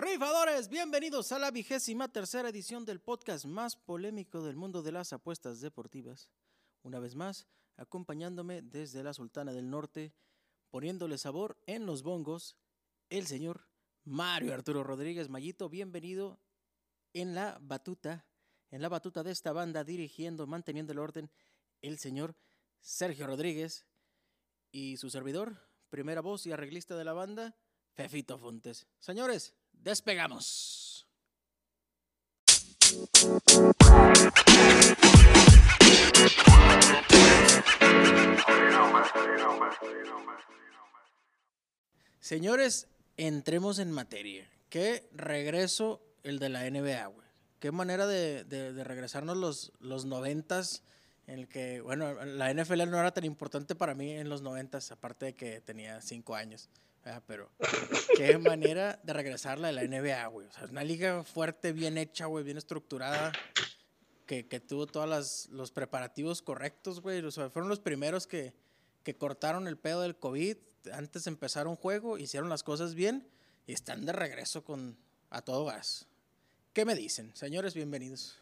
Rifadores, bienvenidos a la vigésima tercera edición del podcast más polémico del mundo de las apuestas deportivas. Una vez más, acompañándome desde la Sultana del Norte, poniéndole sabor en los bongos, el señor Mario Arturo Rodríguez Mayito, bienvenido en la batuta, en la batuta de esta banda, dirigiendo, manteniendo el orden, el señor Sergio Rodríguez y su servidor, primera voz y arreglista de la banda, Fefito Fontes. Señores, despegamos. Señores, entremos en materia. Qué regreso el de la NBA, güey. Qué manera de, regresarnos los, los noventas en el que, bueno, la NFL no era tan importante para mí en los noventas, aparte de que tenía cinco años. ¿Verdad? Pero qué manera de regresarla de la NBA, güey. O sea, una liga fuerte, bien hecha, güey, bien estructurada, que, que tuvo todos los preparativos correctos, güey. O sea, fueron los primeros que, que cortaron el pedo del COVID antes de empezar un juego, hicieron las cosas bien y están de regreso con a todo gas. ¿Qué me dicen? Señores, bienvenidos.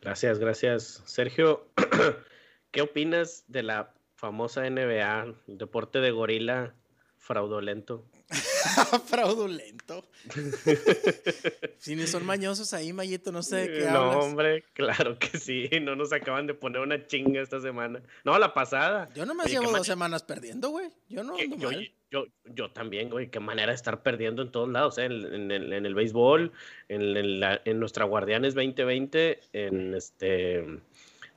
Gracias, gracias. Sergio, ¿qué opinas de la famosa NBA, deporte de gorila fraudulento? Fraudulento. si ni son mañosos ahí, Mayito, no sé de qué no, hablas. hombre, claro que sí. No nos acaban de poner una chinga esta semana. No, la pasada. Yo no me Oye, llevo dos semanas perdiendo, güey. Yo no ando yo, mal. yo, yo también, güey. Qué manera de estar perdiendo en todos lados, ¿eh? en, en el, en el béisbol, en, en la- en nuestra Guardianes 2020, en este.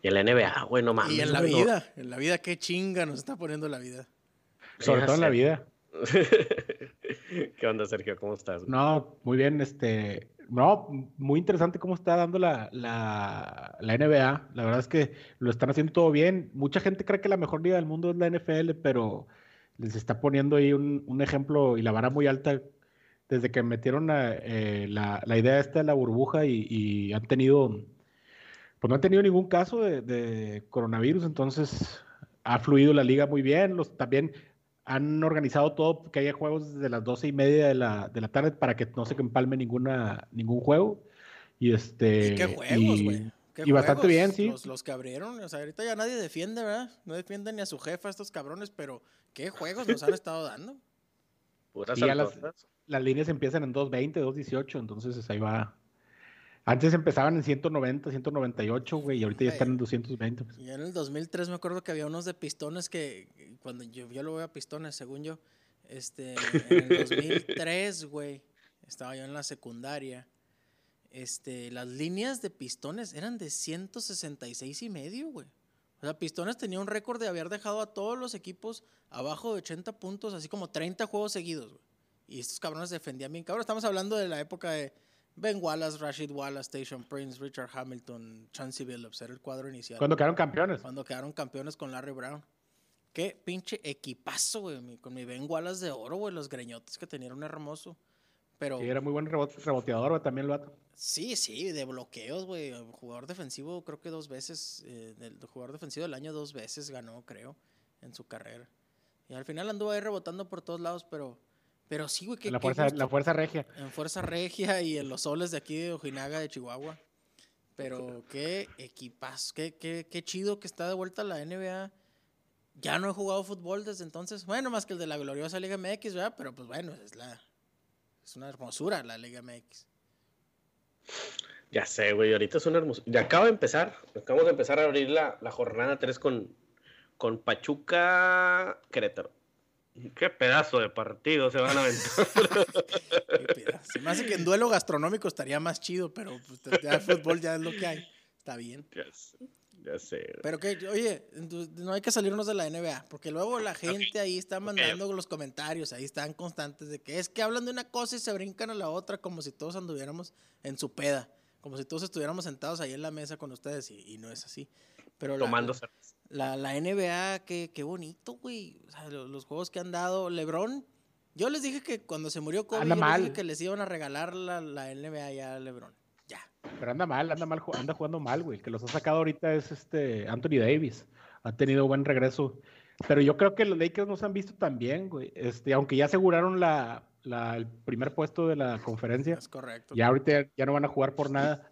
Y en la NBA, güey, no mames. Y en la güey, no. vida, en la vida, qué chinga nos está poniendo la vida. Sobre todo en la vida. ¿Qué onda, Sergio? ¿Cómo estás? No, muy bien, este, no, muy interesante cómo está dando la, la, la NBA. La verdad es que lo están haciendo todo bien. Mucha gente cree que la mejor liga del mundo es la NFL, pero les está poniendo ahí un, un ejemplo y la vara muy alta desde que metieron a, eh, la, la idea esta de la burbuja y, y han tenido, pues no han tenido ningún caso de, de coronavirus, entonces ha fluido la liga muy bien. Los, también han organizado todo que haya juegos desde las doce y media de la, de la tarde para que no se empalme ninguna, ningún juego. Y este. ¿Y qué juegos, y- güey? ¿Qué y bastante juegos? bien, sí. Los, los que abrieron, o sea, ahorita ya nadie defiende, ¿verdad? No defienden ni a su jefa estos cabrones, pero ¿qué juegos nos han estado dando? Puras Y ya las-. Las líneas empiezan en 2.20, 2.18, entonces ahí va. Antes empezaban en 190, 198, güey, y ahorita ya están en 220. pues. Y en el 2003 me acuerdo que había unos de pistones que, cuando yo, yo lo veo a pistones, según yo, este, en el 2003, güey, estaba yo en la secundaria, este, las líneas de pistones eran de 166 y medio, güey. O sea, Pistones tenía un récord de haber dejado a todos los equipos abajo de 80 puntos, así como 30 juegos seguidos, güey. Y estos cabrones defendían bien. Cabrón, estamos hablando de la época de Ben Wallace, Rashid Wallace, Station Prince, Richard Hamilton, Chancey Billups. Era el cuadro inicial. Cuando quedaron campeones. Cuando quedaron campeones con Larry Brown. Qué pinche equipazo, güey. Con mi Ben Wallace de oro, güey. Los greñotes que tenían un hermoso. Pero Sí, era muy buen rebot- reboteador, güey, también el vato. sí, sí, de bloqueos, güey. Jugador defensivo, creo que dos veces. eh, del jugador defensivo del año dos veces ganó, creo, en su carrera. Y al final anduvo ahí rebotando por todos lados, pero. Pero sí, güey, que. En la fuerza, la fuerza regia. En Fuerza Regia y en los soles de aquí de Ojinaga, de Chihuahua. Pero qué equipazo, qué, qué, qué chido que está de vuelta la NBA. Ya no he jugado fútbol desde entonces. Bueno, más que el de la gloriosa Liga MX, ¿verdad? Pero pues bueno, es la es una hermosura la Liga MX. Ya sé, güey, ahorita es una hermosa. Ya acaba de empezar, acabamos de empezar a abrir la, la jornada 3 con, con Pachuca Querétaro. Qué pedazo de partido se van a aventar. Qué peda. Se me hace que en duelo gastronómico estaría más chido, pero pues, ya el fútbol ya es lo que hay. Está bien. ya sé, ya sé. Pero que, oye, no hay que salirnos de la NBA, porque luego la gente ahí está mandando los comentarios, ahí están constantes de que es que hablan de una cosa y se brincan a la otra como si todos anduviéramos en su peda, como si todos estuviéramos sentados ahí en la mesa con ustedes y, y no es así. Pero la, Tomando cerveza. La, la NBA, qué, qué bonito, güey. O sea, lo- los, juegos que han dado. LeBron, yo les dije que cuando se murió Kobe, yo les dije que les iban a regalar la, la NBA ya a LeBron. Ya. Pero anda mal, anda mal, anda jugando mal, güey. El que los ha sacado ahorita es este Anthony Davis. Ha tenido buen regreso. Pero yo creo que los Lakers no se han visto tan bien, güey. Este, aunque ya aseguraron la, el primer puesto de la conferencia. Es correcto. Ya ahorita ya no van a jugar por nada.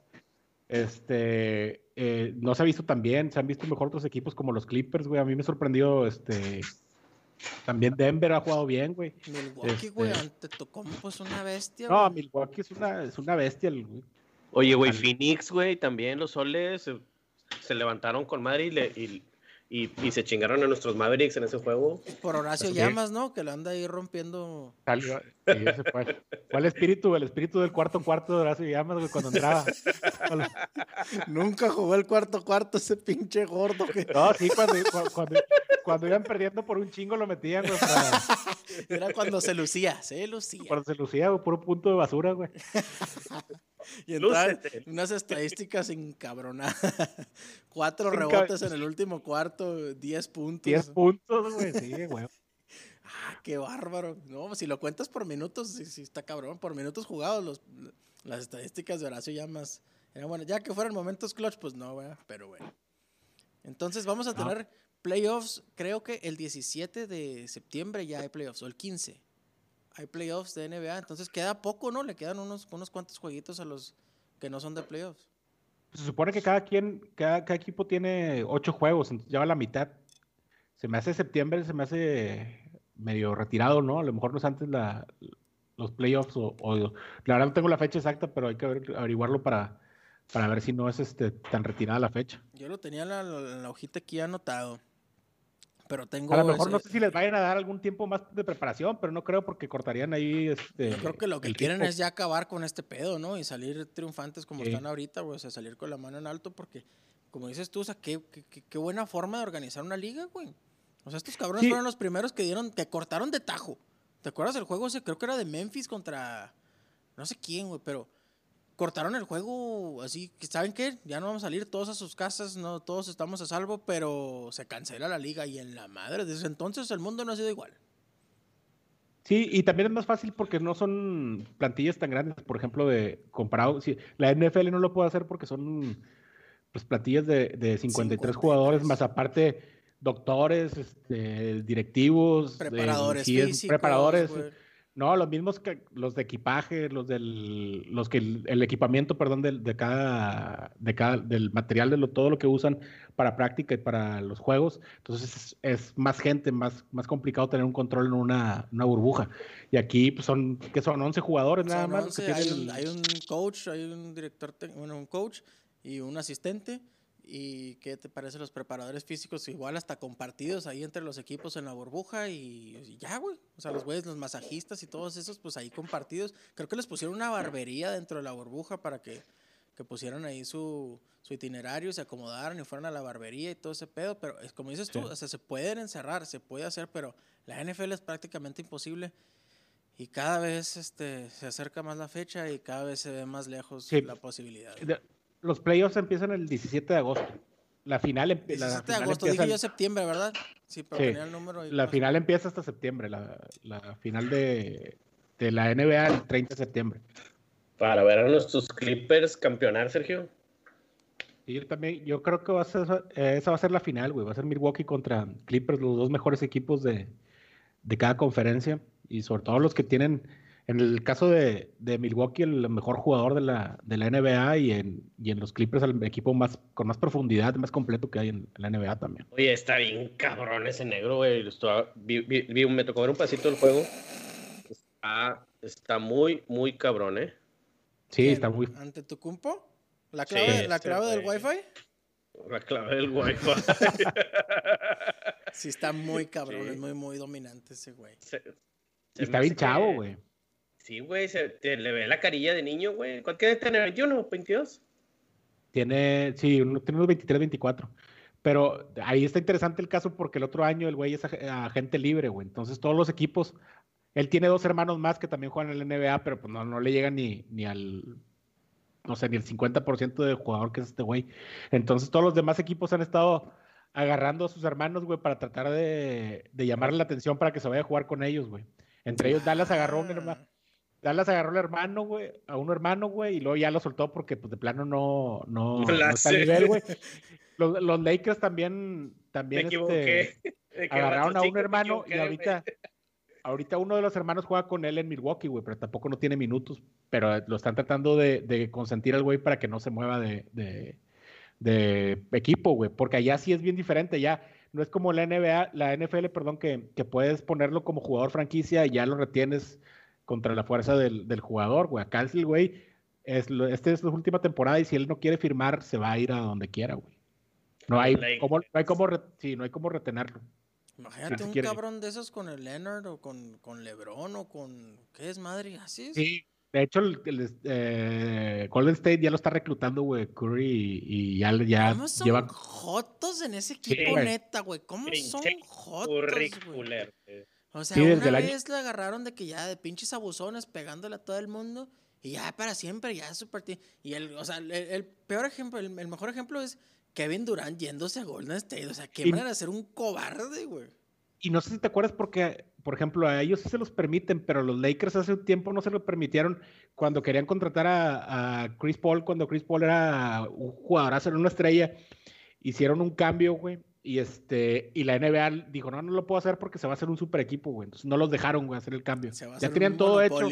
Este, eh, no se ha visto tan bien, se han visto mejor otros equipos como los Clippers, güey. A mí me sorprendió, este, también Denver ha jugado bien, güey. Milwaukee, güey, este ante Tocompo es una bestia. No, Milwaukee es una, es una bestia, güey. Oye, güey, Phoenix, güey, también los soles se, levantaron con madre y, y, y, se chingaron a nuestros Mavericks en ese juego. Por Horacio Llamas, ¿no? Que lo anda ahí rompiendo. Fue. el espíritu? El espíritu del cuarto cuarto de Horacio Llamas, güey, cuando entraba. Nunca jugó el cuarto cuarto ese pinche gordo. Que... No, sí, cuando, cuando, cuando, iban perdiendo por un chingo lo metían, güey. Era cuando se lucía, se lucía. Cuando se lucía, güey, puro punto de basura, güey. Y entrar unas estadísticas encabronadas. Cuatro rebotes en el último cuarto, diez puntos. Diez puntos, güey, sí, güey. Ah, qué bárbaro. No, si lo cuentas por minutos, sí, está cabrón. Por minutos jugados, los, las estadísticas de Horacio ya más. bueno, ya que fueran momentos clutch, pues no. Pero bueno. Entonces vamos a tener playoffs, creo que el 17 de septiembre ya hay playoffs, o el 15 hay playoffs de NBA, entonces queda poco, ¿no? Le quedan unos, unos cuantos jueguitos a los que no son de playoffs. Se supone que cada quien, cada, equipo tiene ocho juegos, ya va la mitad. Se me hace septiembre, se me hace medio retirado, ¿no? A lo mejor no es antes la, los playoffs o, la verdad no tengo la fecha exacta, pero hay que averiguarlo para, para ver si no es este tan retirada la fecha. Yo lo tenía en la, la hojita aquí anotado. Pero tengo. A lo mejor no sé si les vayan a dar algún tiempo más de preparación, pero no creo porque cortarían ahí. Este, Yo creo que lo que quieren es ya acabar con este pedo, ¿no? Y salir triunfantes como están ahorita, güey. O sea, salir con la mano en alto porque, como dices tú, o sea, qué, qué, buena forma de organizar una liga, güey. O sea, estos cabrones fueron los primeros que dieron, que cortaron de tajo. ¿Te acuerdas del juego ese? Creo que era de Memphis contra. No sé quién, güey, pero cortaron el juego así, ¿saben qué? Ya no vamos a salir todos a sus casas, no todos estamos a salvo, pero se cancela la liga y en la madre, desde entonces el mundo no ha sido igual. Sí, y también es más fácil porque no son plantillas tan grandes, por ejemplo, de comparado, si, la NFL no lo puede hacer porque son pues plantillas de, de 53 jugadores, más aparte doctores, este, directivos, preparadores, físicos, preparadores. No, los mismos que los de equipaje, los del, los que el, equipamiento, perdón, de, de, cada, de cada, del material de lo, todo lo que usan para práctica y para los juegos. Entonces es, más gente, más, más complicado tener un control en una, una burbuja. Y aquí pues, son, que son 11 jugadores nada más. hay, un, hay, un, coach, hay un director, bueno, un coach y un asistente ¿Y qué te parece los preparadores físicos? Igual hasta compartidos ahí entre los equipos en la burbuja y, ya, güey. O sea, los güeyes, los masajistas y todos esos, pues ahí compartidos. Creo que les pusieron una barbería dentro de la burbuja para que, que pusieran ahí su, su, itinerario, se acomodaran y fueran a la barbería y todo ese pedo. Pero es como dices tú, o sea, se pueden encerrar, se puede hacer, pero la NFL es prácticamente imposible. Y cada vez este, se acerca más la fecha y cada vez se ve más lejos la posibilidad los playoffs empiezan el 17 de agosto. La final, 17 la de agosto, dije yo septiembre, ¿verdad? Sí, pero tenía el número. la final empieza hasta septiembre, la, la final de, de, la NBA el 30 de septiembre. Para ver a nuestros Clippers campeonar, Sergio. Y yo también, yo creo que va a ser, esa va a ser la final, güey. Va a ser Milwaukee contra Clippers, los dos mejores equipos de, de cada conferencia. Y sobre todo los que tienen en el caso de, Milwaukee, el mejor jugador de la, de la NBA y en, y en los Clippers el equipo más con más profundidad, más completo que hay en, la NBA también. Oye, está bien cabrón ese negro, güey. me tocó ver un pasito del juego. Está, está muy, muy cabrón, ¿eh? Sí, está muy. ¿Ante tu cumpo? ¿La clave, ¿la clave del Wi-Fi? La clave del Wi-Fi. sí, está muy cabrón, es muy, muy dominante ese güey. está bien chavo, güey. Sí, güey, se le ve la carilla de niño, güey. ¿Cuánto tiene? ¿21? ¿22? Tiene, sí, tiene unos 23, 24. Pero ahí está interesante el caso porque el otro año el güey es agente libre, güey. Entonces todos los equipos, él tiene dos hermanos más que también juegan en la NBA, pero pues no, no le llegan ni, ni al, no sé, ni el 50% del jugador que es este güey. Entonces todos los demás equipos han estado agarrando a sus hermanos, güey, para tratar de, de llamarle la atención para que se vaya a jugar con ellos, güey. Entre ellos Dallas agarró un hermano Dallas agarró al hermano, güey, a un hermano, güey, y luego ya lo soltó porque, pues, de plano no, no, está a nivel, güey. Los, los, Lakers también, también, me este, agarraron a un hermano y ahorita, ahorita uno de los hermanos juega con él en Milwaukee, güey, pero tampoco no tiene minutos. Pero lo están tratando de, de consentir al güey para que no se mueva de, de, de equipo, güey. Porque allá sí es bien diferente. Ya no es como la NBA, la NFL, perdón, que, que puedes ponerlo como jugador franquicia y ya lo retienes contra la fuerza del, del jugador, güey. Acá el güey, es, esta es la última temporada y si él no quiere firmar, se va a ir a donde quiera, güey. No hay, como, no hay como, sí, no hay como retenerlo. Imagínate un cabrón de esos con el Leonard o con, con LeBron o con. ¿Qué es madre? ¿Así es? Sí, de hecho, el, eh, Golden State ya lo está reclutando, güey, Curry, y, ya, ya ¿Cómo son lleva... jotos en ese equipo, neta, güey? ¿Cómo son jotos, güey? O sea, una vez le agarraron de que ya de pinches abusones pegándole a todo el mundo y ya para siempre, ya su partido. Y el, o sea, el, peor ejemplo, el, mejor ejemplo es Kevin Durant yéndose a Golden State. O sea, qué manera de ser un cobarde, güey. Y no sé si te acuerdas porque, por ejemplo, a ellos sí se los permiten, pero los Lakers hace un tiempo no se lo permitieron cuando querían contratar a, a Chris Paul, cuando Chris Paul era un jugador, hacer una estrella. Hicieron un cambio, güey y este, y la NBA dijo, no, no lo puedo hacer porque se va a hacer un super equipo, güey. Entonces no los dejaron, güey, hacer el cambio. ya tenían todo hecho.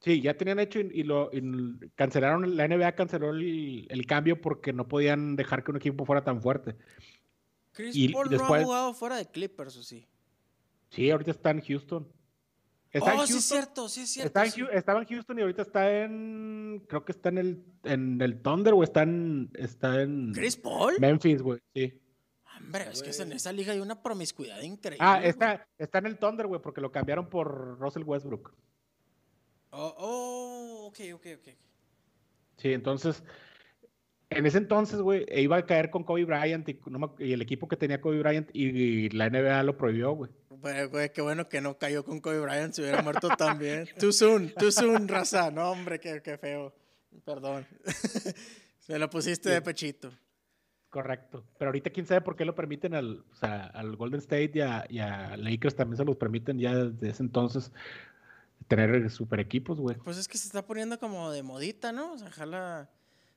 Sí, ya tenían hecho y, lo cancelaron, la NBA canceló el, cambio porque no podían dejar que un equipo fuera tan fuerte. Chris Paul no ha jugado fuera de Clippers, ¿o sí? Sí, ahorita está en Houston. Está oh, sí es cierto, sí es cierto. Estaba en Houston y ahorita está en, creo que está en el, en el Thunder o está en, está en ¿Chris Paul? Memphis, güey, sí. Hombre, es que en esa liga hay una promiscuidad increíble. Ah, está, está en el Thunder, güey, porque lo cambiaron por Russell Westbrook. Oh, oh, ok, ok, ok. Sí, entonces, en ese entonces, güey, iba a caer con Kobe Bryant y, el equipo que tenía Kobe Bryant y, la NBA lo prohibió, güey. Güey, qué bueno que no cayó con Kobe Bryant, se hubiera muerto también. too soon, too soon, raza. No, hombre, qué, qué feo. Perdón. Se lo pusiste de pechito. Correcto. Pero ahorita quién sabe por qué lo permiten al, o sea, al Golden State y a, y a, Lakers también se los permiten ya desde ese entonces tener super equipos, güey. Pues es que se está poniendo como de modita, ¿no? O sea, jala.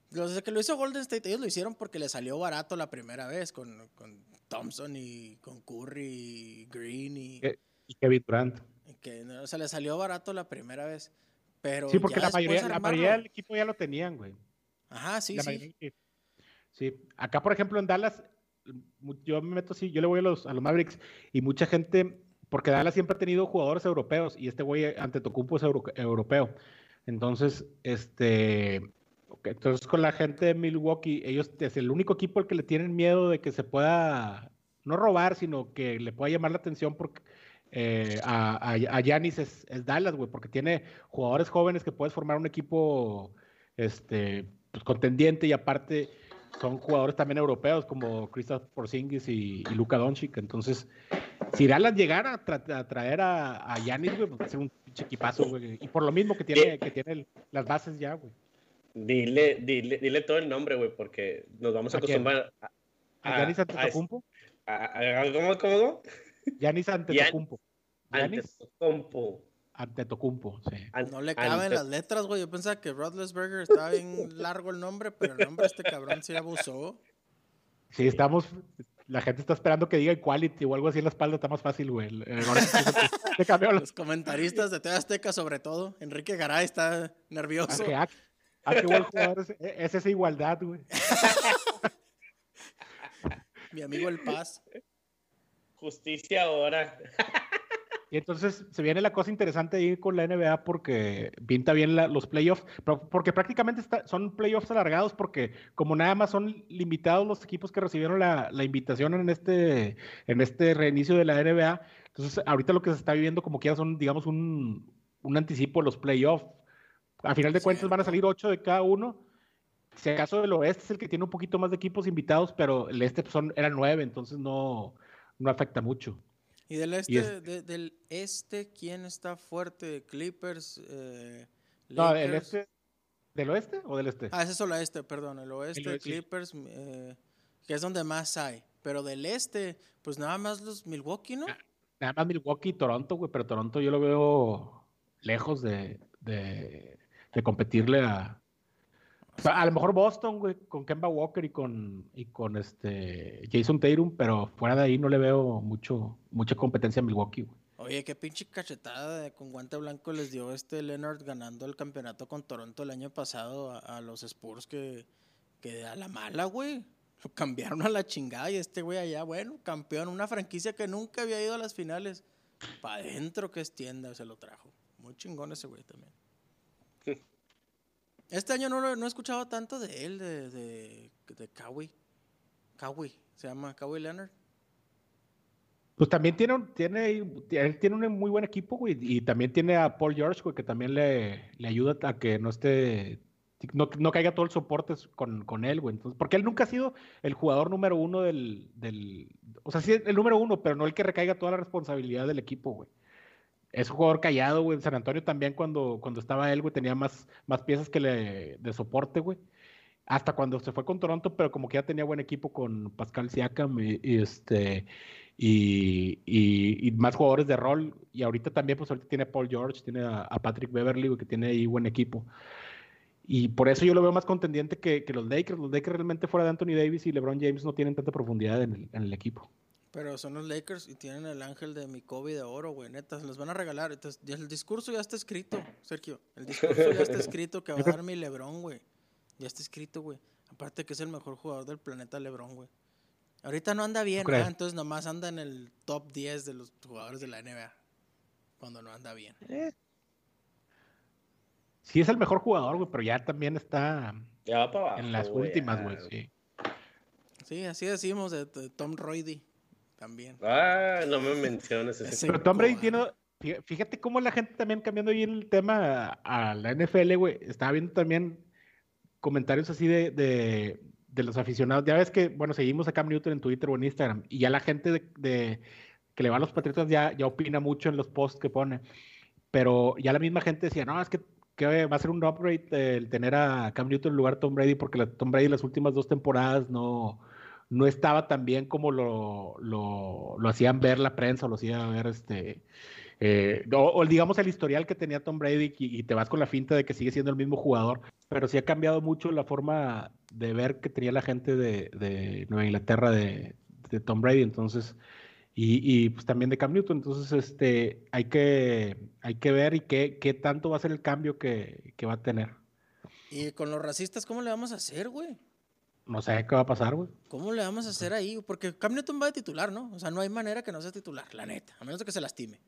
Los que lo hizo Golden State, ellos lo hicieron porque le salió barato la primera vez con, con Thompson y con Curry y Green y, y Kevin Durant. Que, o sea, le salió barato la primera vez. Pero sí, porque la mayoría, la mayoría del equipo ya lo tenían, güey. Ajá, sí, sí. Sí, acá por ejemplo en Dallas, yo me meto así, yo le voy a los, a los Mavericks y mucha gente, porque Dallas siempre ha tenido jugadores europeos y este güey ante Tocumpo es europeo. Entonces, este, entonces con la gente de Milwaukee, ellos es el único equipo al que le tienen miedo de que se pueda, no robar, sino que le pueda llamar la atención porque eh, a, Yanis es, es, Dallas, güey, porque tiene jugadores jóvenes que puedes formar un equipo este, pues, contendiente y aparte son jugadores también europeos como Christoph Porzingis y, y Luka Doncic. Entonces, si Dallas llegara a, traer a, Yanis, güey, pues va a ser un pinche equipazo, güey. Y por lo mismo que tiene, que tiene las bases ya, güey. Dile, dile, dile todo el nombre, güey, porque nos vamos a, acostumbrar a, a, Yanis Antetokounmpo. ¿Cómo, cómo? Yanis Antetokounmpo. Antetokounmpo. Antetokounmpo, sí. No le caben las letras, güey. Yo pensaba que Rodlesberger estaba bien largo el nombre, pero el nombre de este cabrón se abusó. Sí, estamos. La gente está esperando que diga equality o algo así en la espalda, está más fácil, güey. Los comentaristas de TV Azteca, sobre todo. Enrique Garay está nervioso. Ah, ah, qué buen jugador es, es esa igualdad, güey. Mi amigo El Paz. Justicia ahora. Y entonces se viene la cosa interesante ahí con la NBA porque pinta bien los playoffs, porque prácticamente son playoffs alargados porque como nada más son limitados los equipos que recibieron la, invitación en este, en este reinicio de la NBA, entonces ahorita lo que se está viviendo como que ya son, digamos, un, anticipo de los playoffs. A final de cuentas van a salir ocho de cada uno. Si acaso el oeste es el que tiene un poquito más de equipos invitados, pero el este son, eran nueve, entonces no, no afecta mucho. ¿Y del este, del este quién está fuerte? ¿Clippers? Eh, no, del este. ¿Del oeste o del este? Ah, ese es el oeste, perdón. El oeste, Clippers, eh, que es donde más hay. Pero del este, pues nada más los Milwaukee, ¿no? Nada más Milwaukee y Toronto, güey. Pero Toronto yo lo veo lejos de, de competirle a, a lo mejor Boston, güey, con Kemba Walker y con, y con este Jason Tatum, pero fuera de ahí no le veo mucho, mucha competencia a Milwaukee, güey. Oye, qué pinche cachetada con guante blanco les dio este Leonard ganando el campeonato con Toronto el año pasado a, los Spurs que, que a la mala, güey. Lo cambiaron a la chingada y este güey allá, bueno, campeón, una franquicia que nunca había ido a las finales. Pa' adentro que es tienda, se lo trajo. Muy chingón ese güey también. Este año no, no he escuchado tanto de él, de, de, de Kawhi. Kawhi, se llama Kawhi Leonard. Pues también tiene, un- tiene, tiene un muy buen equipo, güey, y también tiene a Paul George, güey, que también le, le ayuda a que no esté, no, no caiga todo el soporte con, con él, güey. Entonces, porque él nunca ha sido el jugador número uno del, del, o sea, sí el número uno, pero no el que recaiga toda la responsabilidad del equipo, güey. Es un jugador callado, güey. En San Antonio también cuando, cuando estaba él, güey, tenía más, más piezas que le, de soporte, güey. Hasta cuando se fue con Toronto, pero como que ya tenía buen equipo con Pascal Siakam y, este y, y- más jugadores de rol. Y ahorita también, pues ahorita tiene a Paul George, tiene a, Patrick Beverly, güey, que tiene ahí buen equipo. Y por eso yo lo veo más contendiente que, que los Lakers. Los Lakers realmente fuera de Anthony Davis y LeBron James no tienen tanta profundidad en el equipo. Pero son los Lakers y tienen el ángel de mi Kobe de oro, güey. Neta, se los van a regalar. Entonces, el discurso ya está escrito, Sergio. El discurso ya está escrito que va a dar mi Lebron, güey. Ya está escrito, güey. Aparte que es el mejor jugador del planeta Lebron, güey. Ahorita no anda bien, crees? ¿ah? entonces nomás anda en el top 10 de los jugadores de la NBA. Cuando no anda bien. Sí es el mejor jugador, güey, pero ya también está Ya va para abajo. en las últimas, güey, sí. Sí, así decimos de, de Tom Brady también. Ah, no me menciones ese. Pero Tom Brady tiene. fí- Fíjate cómo la gente también cambiando ahí el tema a, a la NFL, güey. Estaba viendo también comentarios así de, de, de los aficionados. Ya ves que, bueno, seguimos a Cam Newton en Twitter o en Instagram. Y ya la gente de, de- que le va a los Patriotas ya, ya opina mucho en los posts que pone. Pero ya la misma gente decía, no, es que, que va a ser un upgrade el tener a Cam Newton en lugar de Tom Brady, porque la, Tom Brady las últimas dos temporadas no, no estaba tan bien como lo, lo, lo hacían ver la prensa, o lo hacía ver este. eh, o, o digamos el historial que tenía Tom Brady y, y te vas con la finta de que sigue siendo el mismo jugador, pero sí ha cambiado mucho la forma de ver que tenía la gente de, de Nueva Inglaterra de, de Tom Brady, entonces, y, y, pues también de Cam Newton, entonces este, hay que, hay que ver y qué, qué tanto va a ser el cambio que, que va a tener. Y con los racistas, ¿cómo le vamos a hacer, güey? No sé qué va a pasar, güey. ¿Cómo le vamos a hacer ahí? Porque Cam Newton va de titular, ¿no? O sea, no hay manera que no sea titular, la neta. A menos de que se lastime.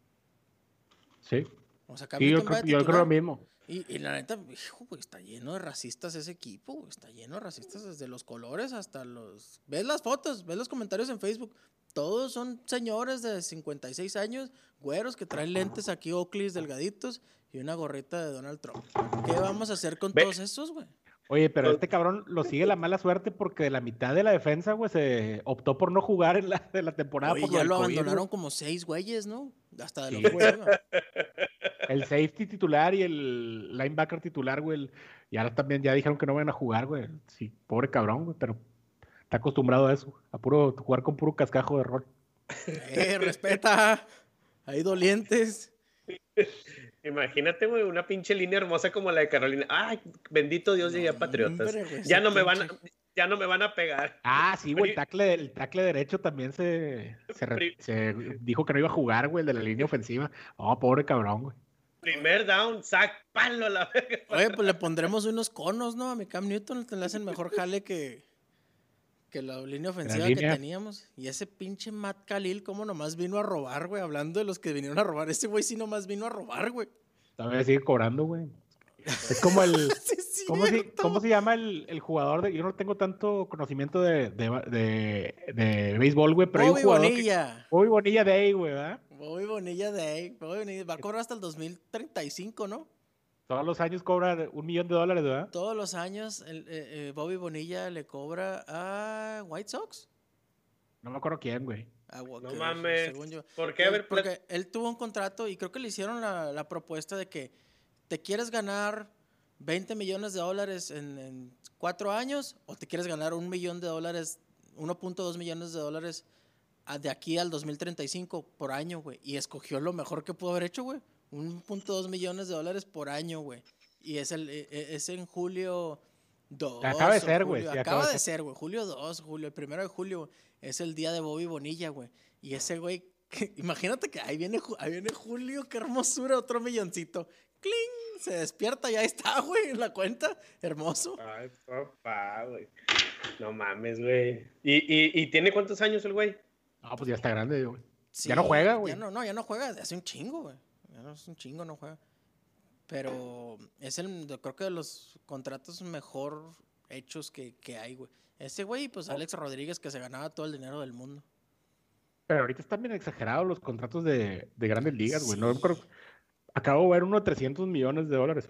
Sí, O sea, Cam Sí, yo, Newton va creo, de yo creo lo titular. mismo. Y, y la neta, hijo, güey, está lleno de racistas ese equipo, güey. Está lleno de racistas desde los colores hasta los... ¿Ves las fotos? ¿Ves los comentarios en Facebook? Todos son señores de 56 años, güeros que traen lentes aquí, Oakleys delgaditos y una gorrita de Donald Trump. ¿Qué vamos a hacer con todos esos, güey? Oye, pero este cabrón lo sigue la mala suerte porque de la mitad de la defensa, güey, se optó por no jugar en la, de la temporada. Oye, por ya lo COVID, abandonaron güey. como seis güeyes, ¿no? Hasta de Sí, güey. ofensiva. El safety titular y el linebacker titular, güey. Y ahora también ya dijeron que no van a jugar, güey. Sí, pobre cabrón, güey, pero está acostumbrado a eso, a puro jugar con puro cascajo de rol. Eh, respeta. Hay dolientes. Imagínate, güey, una pinche línea hermosa como la de Carolina. Ay, bendito Dios, llegué a Patriotas. hombre, güey, ya no me van a, ya no me van a pegar. Ah, sí, güey, el tackle, el tackle derecho también se, se, re- Pri- se dijo que no iba a jugar, güey, el de la línea ofensiva. Oh, pobre cabrón, güey. Primer down, sac, palo a la verga. Oye, pues le pondremos unos conos, ¿no? A mi Cam Newton le hacen mejor jale que, que la línea ofensiva que línea. teníamos. Y ese pinche Matt Khalil, ¿cómo nomás vino a robar, güey? Hablando de los que vinieron a robar. Ese güey sí nomás vino a robar, güey. Todavía sigue cobrando, güey. Es como el. Sí, ¿Cómo se, cómo se llama el, el jugador? De, yo no tengo tanto conocimiento de, de, de, de béisbol, güey, pero hay Bobby un jugador. que- Bonilla. Bobby Bonilla Day, güey, ¿verdad? Bobby Bonilla ahí. Bobby Bonilla. Va a cobrar hasta el 2035, ¿no? Todos los años cobra un millón de dólares, ¿verdad? Todos los años el, eh, eh, Bobby Bonilla le cobra a White Sox. No me acuerdo quién, güey. A Wa- No mames. según yo. ¿Por qué? A Él- ver, porque él tuvo un contrato y creo que le hicieron la, la propuesta de que te quieres ganar 20 millones de dólares en, en cuatro años o te quieres ganar un millón de dólares, 1.2 millones de dólares a- de aquí al 2035 por año, güey. Y escogió lo mejor que pudo haber hecho, güey. 1.2 millones de dólares por año, güey. Y es, el, e- e- es en julio 2. Acaba de ser, güey, acaba acaba de de ser, güey. Julio 2, julio, el primero de julio es el día de Bobby Bonilla, güey. Y ese güey imagínate que ahí viene, ahí viene Julio, qué hermosura, otro milloncito. ¡Cling! Se despierta, ya está, güey, en la cuenta. Hermoso. Ay, papá, güey. No mames, güey. ¿Y, y, y tiene cuántos años el güey? Ah, pues ya está grande, güey. ya no juega, güey. Ya no, no, ya no juega. Hace un chingo, güey. Es un chingo, no juega. Pero es el, creo que de los contratos mejor hechos que, que hay, güey. Ese güey, pues Alex Rodríguez, que se ganaba todo el dinero del mundo. Pero ahorita están bien exagerados los contratos de, de grandes ligas, güey. No, acabo de ver uno de 300 millones de dólares.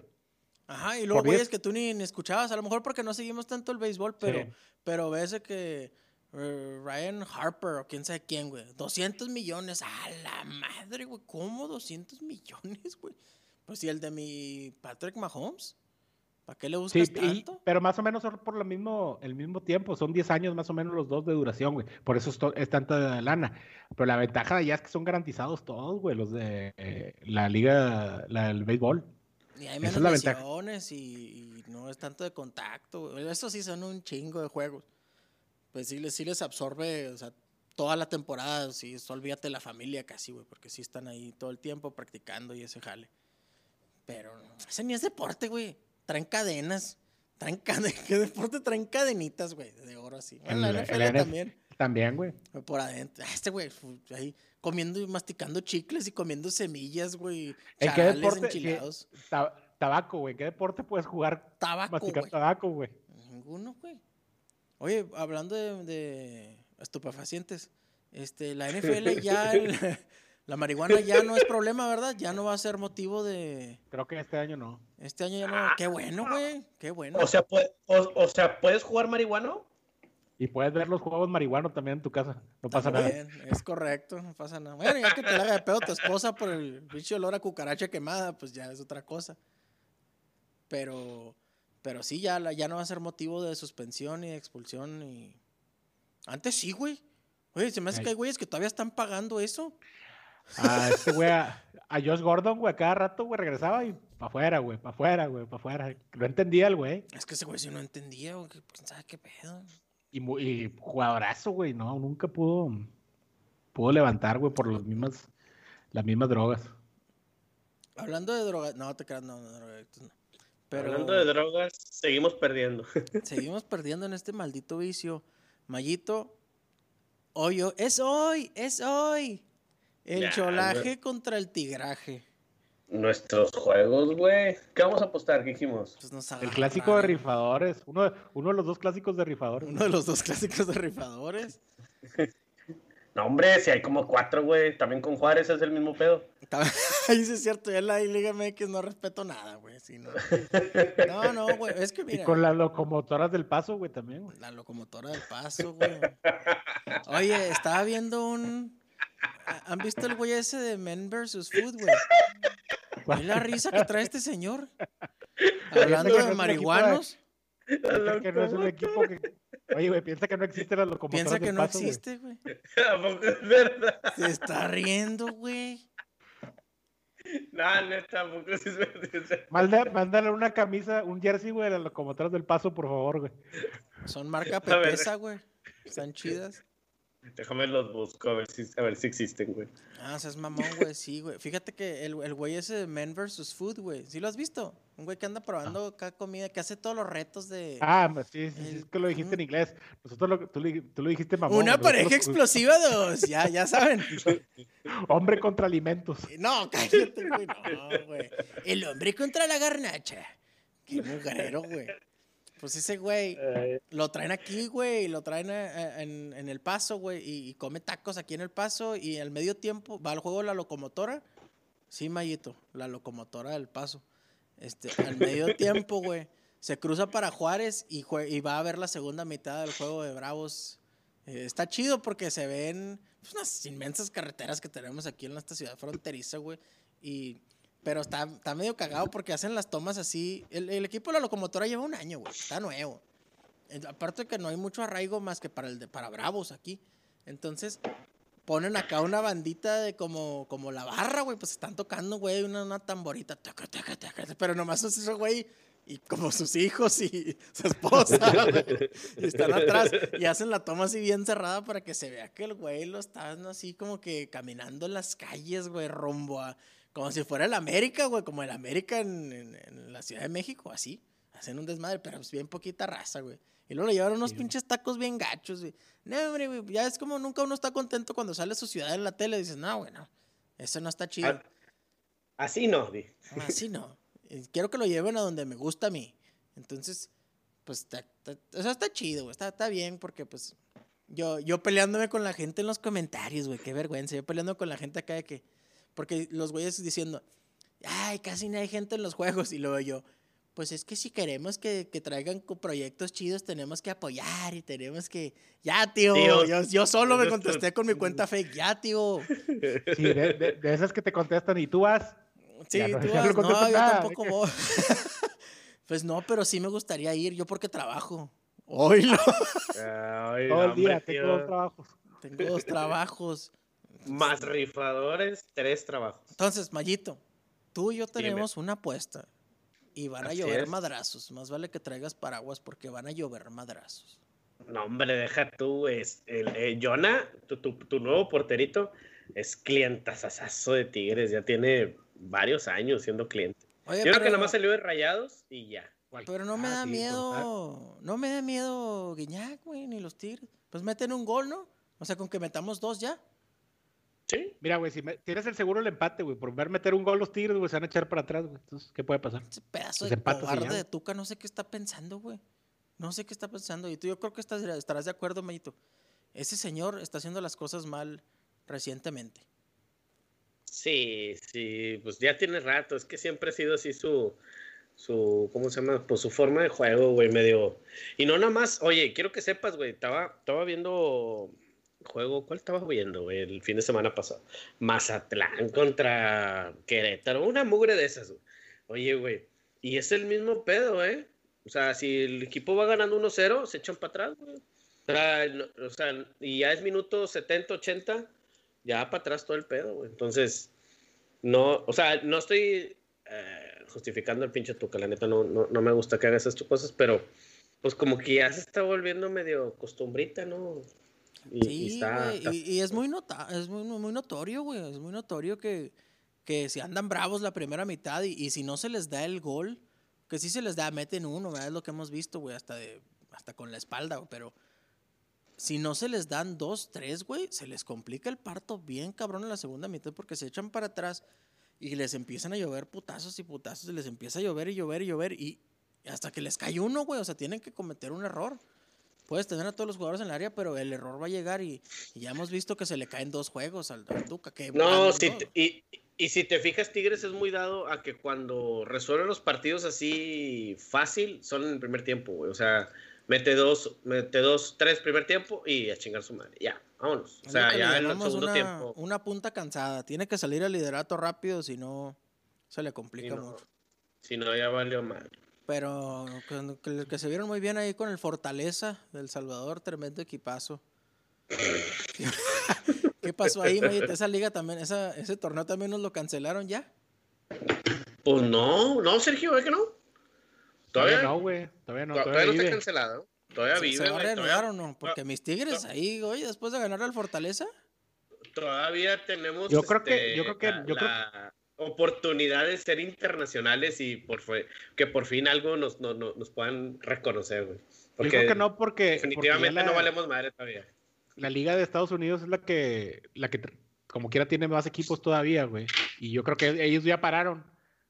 Ajá, y luego, güey, es que tú ni, escuchabas, a lo mejor porque no seguimos tanto el béisbol, pero, pero ves que Ryan Harper o quién sabe quién, güey, 200 millones, a la madre, güey, ¿cómo 200 millones, güey? Pues si el de mi Patrick Mahomes. ¿Para qué le buscas tanto? pero más o menos por lo mismo, el mismo tiempo, son 10 años más o menos los dos de duración, güey. Por eso es, tanta lana. Pero la ventaja ya es que son garantizados todos, güey, los de eh, la liga, la, del béisbol. Y hay menos lesiones y, no es tanto de contacto. Eso sí son un chingo de juegos. Pues sí, sí les absorbe, o sea, toda la temporada, sí, olvídate la familia casi, güey, porque sí están ahí todo el tiempo practicando y ese jale. Pero ese ni es deporte, güey. Traen cadenas. Traen cadenas. ¿Qué deporte traen cadenitas, güey? De oro así. En la NFL también. También, güey. Por adentro. Ah, este güey, ahí comiendo y masticando chicles y comiendo semillas, güey. ¿En qué deporte? Enchilados. tabaco, güey. ¿Qué deporte puedes jugar? Tabaco. Masticar tabaco, güey. Ninguno, güey. Oye, hablando de, de, estupefacientes, este, la NFL ya. La marihuana ya no es problema, ¿verdad? Ya no va a ser motivo de. Creo que este año no. Este año ya no. Qué bueno, güey. Qué bueno. O sea, o, sea, ¿puedes jugar marihuana? Y puedes ver los juegos marihuanos también en tu casa. No pasa nada. Es correcto, no pasa nada. Bueno, ya que te la haga de pedo tu esposa por el bicho olor a cucaracha quemada, pues ya es otra cosa. Pero, pero sí, ya, ya no va a ser motivo de suspensión y de expulsión. Y... Antes sí, güey. Oye, se me hace que hay güeyes que todavía están pagando eso. A este güey, a, Josh Gordon, güey, cada rato, güey, regresaba y para afuera, güey, para afuera, güey, para afuera. No entendía el güey. Es que ese güey sí no entendía, güey, quién sabe qué pedo. Y, y jugadorazo, güey, no, nunca pudo, pudo levantar, güey, por las mismas, las mismas drogas. Hablando de drogas, no te creas, no, no, no. Pero... Hablando de drogas, seguimos perdiendo. seguimos perdiendo en este maldito vicio. Mayito, hoy, es hoy, es hoy. El cholaje contra el tigraje. Nuestros juegos, güey. ¿Qué vamos a apostar? ¿Qué dijimos? Pues el clásico de rifadores. Uno, uno de los dos clásicos de rifadores. Uno de los dos clásicos de rifadores. no, hombre, si hay como cuatro, güey. También con Juárez es el mismo pedo. Ahí sí es cierto. Ya la Liga MX no respeto nada, güey. no. no, güey. Es que mira. Y con las locomotoras del paso, güey, también, güey. La locomotora del paso, güey. Oye, estaba viendo un ¿Han visto el güey ese de Men vs. Food, güey? la risa que trae este señor? Hablando de marihuanos. Piensa que no es un equipo que... Oye, güey, piensa que no existe la locomotora Piensa que no existe, güey. es verdad. Se está riendo, güey. No, neta, tampoco es verdad. Mándale, una camisa, un jersey, güey, las locomotoras del paso, por favor, güey. Son marca Pepesa, güey. Están chidas. Déjame los busco a ver si, a ver si existen, güey. Ah, seas mamón, güey, sí, güey. Fíjate que el, el güey ese de Men vs. Food, güey. ¿Sí lo has visto? Un güey que anda probando ah. cada comida, que hace todos los retos de... Ah, sí, sí, es que lo dijiste en inglés. Nosotros lo, tú, tú lo dijiste mamón. Una pareja explosiva dos, ya, ya saben. hombre contra alimentos. No, cállate, güey, no, güey. El hombre contra la garnacha. Qué mujerero, güey. Pues ese güey lo traen aquí, güey, lo traen eh, eh, en, el paso, güey, y, come tacos aquí en el paso y al medio tiempo va al juego la locomotora. Sí, Mayito, la locomotora del paso. Este, al medio tiempo, güey, se cruza para Juárez y, y, va a ver la segunda mitad del juego de Bravos. Eh, está chido porque se ven pues, unas inmensas carreteras que tenemos aquí en esta ciudad fronteriza, güey. Y pero está, está medio cagado porque hacen las tomas así. El, equipo de la locomotora lleva un año, güey. Está nuevo. Aparte de que no hay mucho arraigo más que para el de, para Bravos aquí. Entonces, ponen acá una bandita de como, como la barra, güey. Pues están tocando, güey, una, una tamborita. pero nomás es ese güey y como sus hijos y su esposa, güey, y están atrás y hacen la toma así bien cerrada para que se vea que el güey lo está así como que caminando en las calles, güey, rumbo a, como si fuera el América, güey, como el América en, en- en la Ciudad de México, así, hacen un desmadre, pero pues bien poquita raza, güey. Y luego le llevaron unos pinches tacos bien gachos, güey. No, hombre, güey, ya es como nunca uno está contento cuando sale a su ciudad en la tele y dices, no, güey, no, eso no está chido. Ah, Así no, di. Así no. Eh, Quiero que lo lleven a donde me gusta a mí. Entonces, pues, está, está- o sea, está chido, güey. Está, está bien porque, pues, yo, yo peleándome con la gente en los comentarios, güey. Qué vergüenza. Yo peleando con la gente acá de que... Porque los güeyes diciendo, ay, casi no hay gente en los juegos. Y luego yo, pues es que si queremos que, que traigan proyectos chidos, tenemos que apoyar y tenemos que... Ya, tío. Tío, yo, yo solo me contesté con mi cuenta fake. Ya, tío. Sí, de, de- de esas que te contestan y tú vas. Sí, Ya no- tú no vas, no, yo nada, tampoco ¿de voy. pues no, pero sí me gustaría ir, yo porque trabajo. Oílo. Ay, Todo el hombre, día, tío. tengo dos trabajos. Tengo dos trabajos. Más rifadores, tres trabajos. Entonces, Mayito, tú y yo Dime. tenemos una apuesta. Y van a Así llover es. madrazos. Más vale que traigas paraguas porque van a llover madrazos. No, hombre, deja tú. Es el, eh, Jonah, tu, tu, tu nuevo porterito, es clientazazazo de Tigres. Ya tiene varios años siendo cliente. Oye, Yo creo que pero- nomás salió de rayados y ya. Pero no me Ah, da sí, miedo. No me da miedo Guiñac, güey, ni los Tigres. Pues meten un gol, ¿no? O sea, con que metamos dos ya. Sí. Mira, güey, si me- tienes el seguro el empate, güey, por ver meter un gol los Tigres, güey, se van a echar para atrás, güey. Entonces, ¿qué puede pasar? Ese pedazo Pues de cobarde de Tuca, no sé qué está pensando, güey. No sé qué está pensando. Y tú, yo creo que estás, estarás de acuerdo, Mayito. Ese señor está haciendo las cosas mal recientemente. Sí, sí, pues ya tiene rato. Es que siempre ha sido así su, su, ¿cómo se llama? Pues su forma de juego, güey, medio. Y no nada más, oye, quiero que sepas, güey, estaba, estaba viendo juego, ¿cuál estaba viendo, güey, el fin de semana pasado? Mazatlán contra Querétaro, una mugre de esas, güey. Oye, güey, y es el mismo pedo, ¿eh? O sea, si el equipo va ganando 1-0, se echan para atrás, güey. O sea, y ya es minuto 70, 80, ya para atrás todo el pedo, güey. Entonces, no, o sea, no estoy eh, justificando el pinche Tuca, la neta, no, no, no me gusta que haga esas chu- cosas, pero pues como que ya se está volviendo medio costumbrita, ¿no? Y, y Sí, está, güey. está- Y, y es muy nota es muy, muy notorio, güey. Es muy notorio que, que si andan bravos la primera mitad y, y si no se les da el gol, que sí se les da, meten uno, ¿verdad? Es lo que hemos visto, güey, hasta, de, hasta con la espalda, güey, pero si no se les dan dos, tres, güey, se les complica el parto bien cabrón en la segunda mitad porque se echan para atrás y les empiezan a llover putazos y putazos y les empieza a llover y llover y llover y hasta que les cae uno, güey, o sea, tienen que cometer un error. Puedes tener a todos los jugadores en el área, pero el error va a llegar y, y ya hemos visto que se le caen dos juegos al, al Tuca. Que No, van, si te- y, y si te fijas, Tigres es muy dado a que cuando resuelven los partidos así fácil, son en el primer tiempo, güey. O sea, mete dos, mete dos, tres primer tiempo y a chingar su madre. Ya, vámonos. O sea, ya en el segundo una, tiempo. Una punta cansada. Tiene que salir al liderato rápido, si no se le Si complica no, mucho. si no, ya valió mal. Pero que, que- que se vieron muy bien ahí con el Fortaleza del Salvador, tremendo equipazo. ¿Qué pasó ahí, Mayita? Esa liga también, esa, ese torneo también nos lo cancelaron ya. Pues no, no, Sergio, ¿es que no? Todavía no, güey. Todavía no, to- todavía, todavía no está cancelado. Todavía ¿Se, vive, se va a güey, reanudar todavía- o no? Porque mis Tigres ahí, oye, después de ganar al Fortaleza. todavía tenemos Yo creo que- este, yo creo que- la, yo creo- la oportunidad de ser internacionales y por fue- que por fin algo nos, no- no- nos puedan reconocer, güey. Yo creo que no porque, porque definitivamente la, no valemos madre todavía. la liga de Estados Unidos es la que, la que como quiera tiene más equipos todavía, güey. Y yo creo que ellos ya pararon.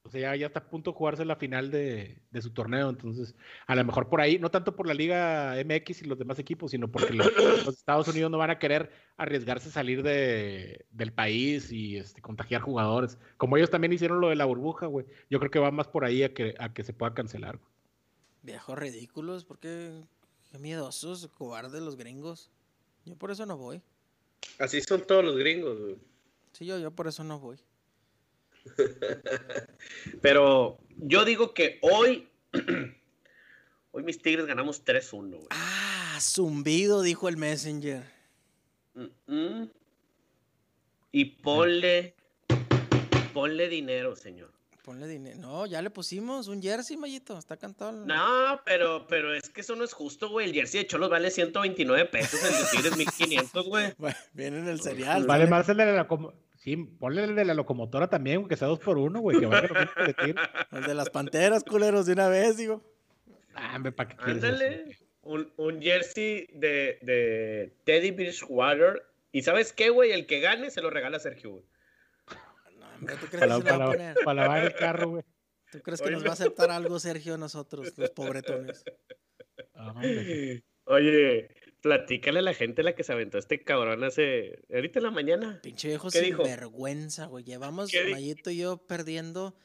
O sea, ya, ya está a punto de jugarse la final de, de su torneo. Entonces, a lo mejor por ahí, no tanto por la Liga MX y los demás equipos, sino porque los, los Estados Unidos no van a querer arriesgarse a salir de, del país y este, contagiar jugadores. Como ellos también hicieron lo de la burbuja, güey. Yo creo que va más por ahí a que, a que se pueda cancelar. güey. Viejos ridículos, porque qué miedosos, cobardes los gringos. Yo por eso no voy. Así son todos los gringos, güey. Sí, yo, yo por eso no voy. Pero yo digo que hoy, hoy mis Tigres ganamos 3-1, güey. Ah, zumbido, dijo el Messenger. Mm, mm. Y ponle, ponle dinero, señor. Ponle dinero. No, ya le pusimos un jersey, Mayito. Está cantado. No, pero, pero es que eso no es justo, güey. El jersey de Cholos vale 129 pesos, el de Tigres 1500, güey. viene en el cereal. Vale más el de la Sí, ponle el de la locomotora también, que sea dos por uno, güey. Que El de las panteras, culeros, de una vez, digo. Ah, ¿para qué Ándale. Un, un, jersey de, de Teddy Bridgewater. Y ¿sabes qué, güey? El que gane se lo regala a Sergio, güey. ¿tú crees para, que se va a poner? Para lavar el carro, güey. ¿Tú crees que nos va a aceptar algo, Sergio, nosotros, los pobretones? Oye, platícale a la gente la que se aventó este cabrón hace. ahorita en la mañana. Pinche viejo sin vergüenza, güey. Llevamos, Mayito y yo, perdiendo.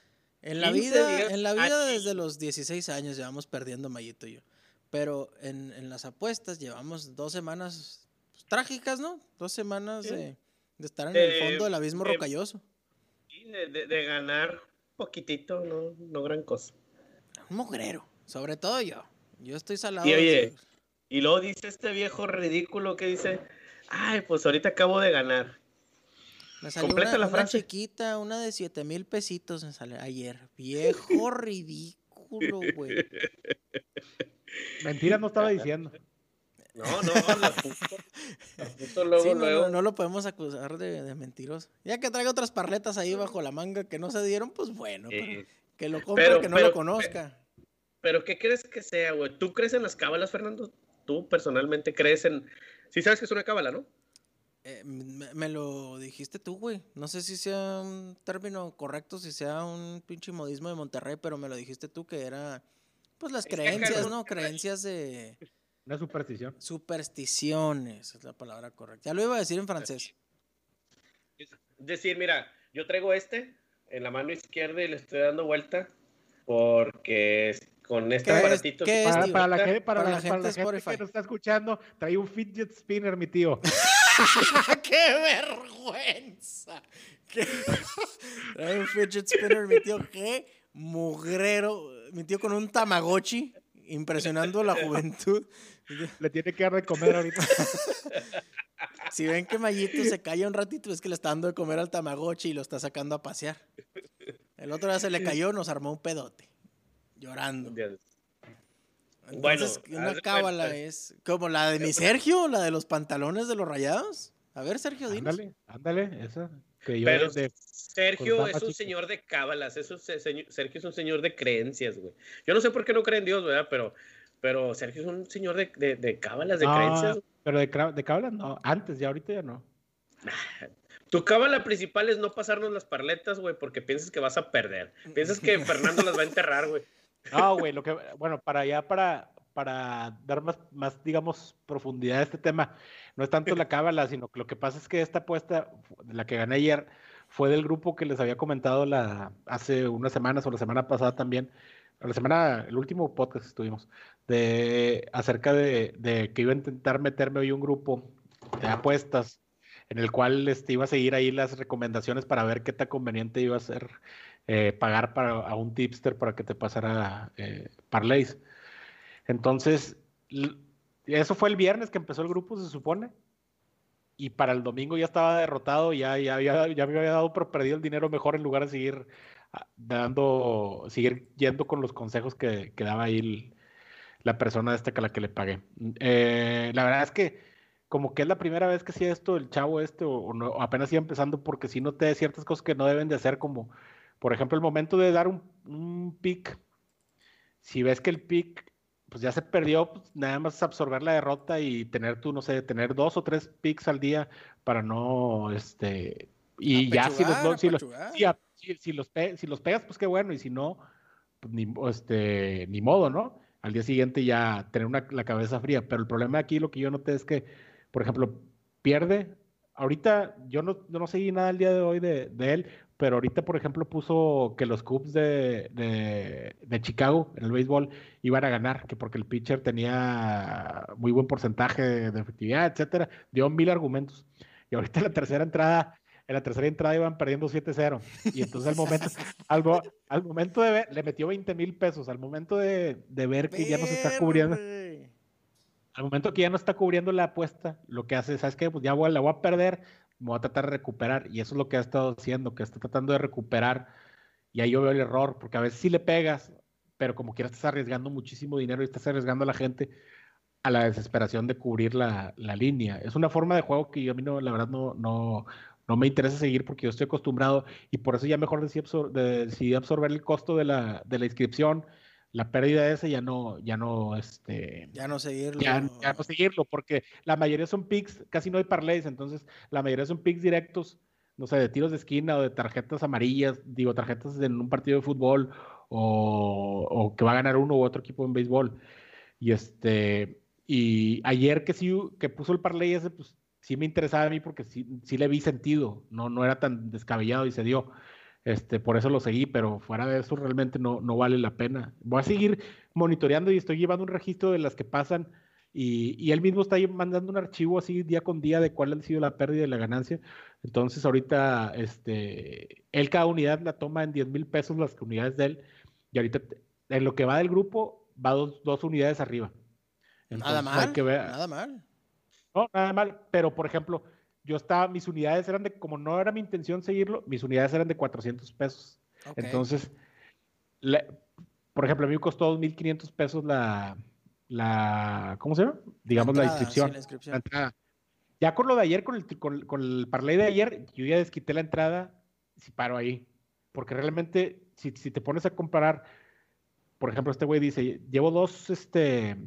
En la vida, en la vida desde los 16 años llevamos perdiendo Mayito y yo. Pero en, en las apuestas llevamos dos semanas pues, trágicas, ¿no? Dos semanas de, de, estar en el fondo del abismo rocalloso de, ganar poquitito, no, no gran cosa. Un mugrero, sobre todo yo. Yo estoy salado. Y oye, y luego dice este viejo ridículo que dice, ay, pues ahorita acabo de ganar. Me salió Completa una, la frase. chiquita, una de siete mil pesitos me salió ayer. Viejo ridículo, güey. Mentira no estaba diciendo. No, no, la puso, luego, no, No, lo podemos acusar de, mentiroso. Ya que traiga otras parletas ahí bajo la manga que no se dieron, pues bueno, que lo compre, que no lo conozca. Pero, ¿qué crees que sea, güey? ¿Tú crees en las cábalas, Fernando? ¿Tú personalmente crees en...? Sí sabes que es una cábala, ¿no? Eh, me, lo dijiste tú, güey. No sé si sea un término correcto, si sea un pinche modismo de Monterrey, pero me lo dijiste tú que era, pues las creencias, ¿no? Creencias de una superstición. Supersticiones es la palabra correcta. Ya lo iba a decir en francés. Es decir, mira, yo traigo este en la mano izquierda y le estoy dando vuelta porque con este aparatito. para, la, gente, para, la, gente, que nos está escuchando, trae un fidget spinner, mi tío. ¡Qué vergüenza! trae un fidget spinner, mi tío. ¡Qué mugrero! Mi tío con un tamagotchi impresionando a la juventud. Le tiene que dar de comer ahorita. Si ven que Mayito se calla un ratito, es que le está dando de comer al Tamagotchi y lo está sacando a pasear. El otro día se le cayó, nos armó un pedote. Llorando. Entonces, una cábala es como la de mi Sergio, la de los pantalones de los rayados. A ver, Sergio, dinos. Ándale, ándale, esa. Pero Sergio es un señor de cábalas, Sergio es un señor de creencias, güey. Yo no sé por qué no cree en Dios, ¿verdad? Pero pero Sergio es un señor de, de, de cábalas, de creencias. Pero de, de cábalas no, antes, ya ahorita ya no. Tu cábala principal es no pasarnos las parletas, güey, porque piensas que vas a perder. Piensas que Fernando las va a enterrar, güey. No, güey, lo que, bueno, para allá, para, para dar más, más, digamos, profundidad a este tema, no es tanto la cábala, sino que lo que pasa es que esta apuesta, la que gané ayer, fue del grupo que les había comentado la, hace unas semanas o la semana pasada también, la semana, el último podcast estuvimos, de acerca de, que iba a intentar meterme hoy un grupo de apuestas en el cual este, iba a seguir ahí las recomendaciones para ver qué tan conveniente iba a ser eh, pagar para, a un tipster para que te pasara eh, parlays. Entonces, eso fue el viernes que empezó el grupo, se supone. Y para el domingo ya estaba derrotado, ya, ya, ya, ya me había dado por perdido el dinero mejor en lugar de seguir dando, seguir yendo con los consejos que, que daba ahí la persona esta que la que le pagué. Eh, la verdad es que como que es la primera vez que hacía esto el chavo este o, no, apenas iba empezando porque si no te ciertas cosas que no deben de hacer como por ejemplo el momento de dar un, un pick si ves que el pick pues ya se perdió pues nada más absorber la derrota y tener tú no sé tener dos o tres picks al día para no este y ya si los, si, los, si, los si los pegas, pues qué bueno, y si no, pues ni, este, ni modo, ¿no? Al día siguiente ya tener una, la cabeza fría. Pero el problema aquí, lo que yo noté es que, por ejemplo, pierde. Ahorita yo no, no seguí nada el día de hoy de, de, él, pero ahorita, por ejemplo, puso que los Cubs de, de, de, Chicago en el béisbol iban a ganar, que porque el pitcher tenía muy buen porcentaje de efectividad, etcétera. Dio mil argumentos. Y ahorita la tercera entrada en la tercera entrada iban perdiendo 7-0. Y entonces al momento, al, al, momento de ver, le metió 20 mil pesos. Al momento de, de ver que ya no se está cubriendo. Al momento que ya no está cubriendo la apuesta, lo que hace, ¿sabes qué? Pues ya voy, la voy a perder, me a tratar de recuperar. Y eso es lo que ha estado haciendo, que está tratando de recuperar Y ahí yo veo el error, porque a veces sí le pegas, pero como quieras estás arriesgando muchísimo dinero y estás arriesgando a la gente a la desesperación de cubrir la, línea. Es una forma de juego que yo a mí no, la verdad no, no, no me interesa seguir porque yo estoy acostumbrado y por eso ya mejor decidí, absorber el costo de la, de la inscripción la pérdida de ese ya no, ya no, este. Ya no seguirlo. Ya, no seguirlo, porque la mayoría son picks, casi no hay parlays, entonces la mayoría son picks directos, no sé, de tiros de esquina o de tarjetas amarillas, digo, tarjetas en un partido de fútbol o, que va a ganar uno u otro equipo en béisbol. Y este, y ayer que sí, que puso el parlay ese, pues sí me interesaba a mí porque sí, sí le vi sentido, no, no era tan descabellado y se dio. Este, por eso lo seguí, pero fuera de eso realmente no, no vale la pena. Voy a seguir monitoreando y estoy llevando un registro de las que pasan y, y él mismo está mandando un archivo así día con día de cuál ha sido la pérdida y la ganancia. Entonces ahorita, este, él cada unidad la toma en 10 mil pesos las unidades de él y ahorita en lo que va del grupo va dos, dos unidades arriba. nada mal, nada mal. No, nada mal, pero por ejemplo, yo estaba, mis unidades eran de, como no era mi intención seguirlo, mis unidades eran de 400 pesos. Entonces, por ejemplo, a mí me costó 2.500 pesos la, la, ¿cómo se llama? Digamos la, inscripción. Ya con lo de ayer, con el, con, el parlay de ayer, yo ya desquité la entrada, si paro ahí. Porque realmente, si, si te pones a comparar, por ejemplo, este güey dice, llevo dos, este,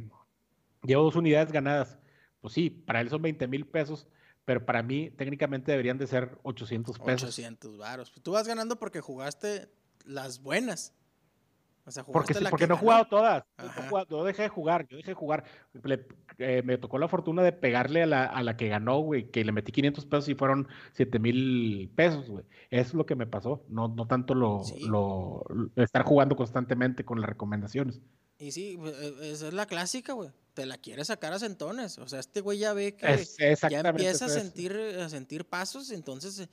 llevo dos unidades ganadas. Pues sí, para él son 20 mil pesos pero para mí técnicamente deberían de ser 800 pesos. 800 varos. Tú vas ganando porque jugaste las buenas. O sea, porque, porque no he jugado todas. Yo dejé de jugar, yo dejé de jugar. Eh, me tocó la fortuna de pegarle a la, a la que ganó, güey, que le metí 500 pesos y fueron 7 mil pesos, güey. Eso es lo que me pasó. No, no tanto lo, lo, estar jugando constantemente con las recomendaciones. Y sí, pues, e, esa es la clásica, güey te la quiere sacar a centones. O sea, este güey ya ve que ya empieza a sentir, a sentir pasos, entonces,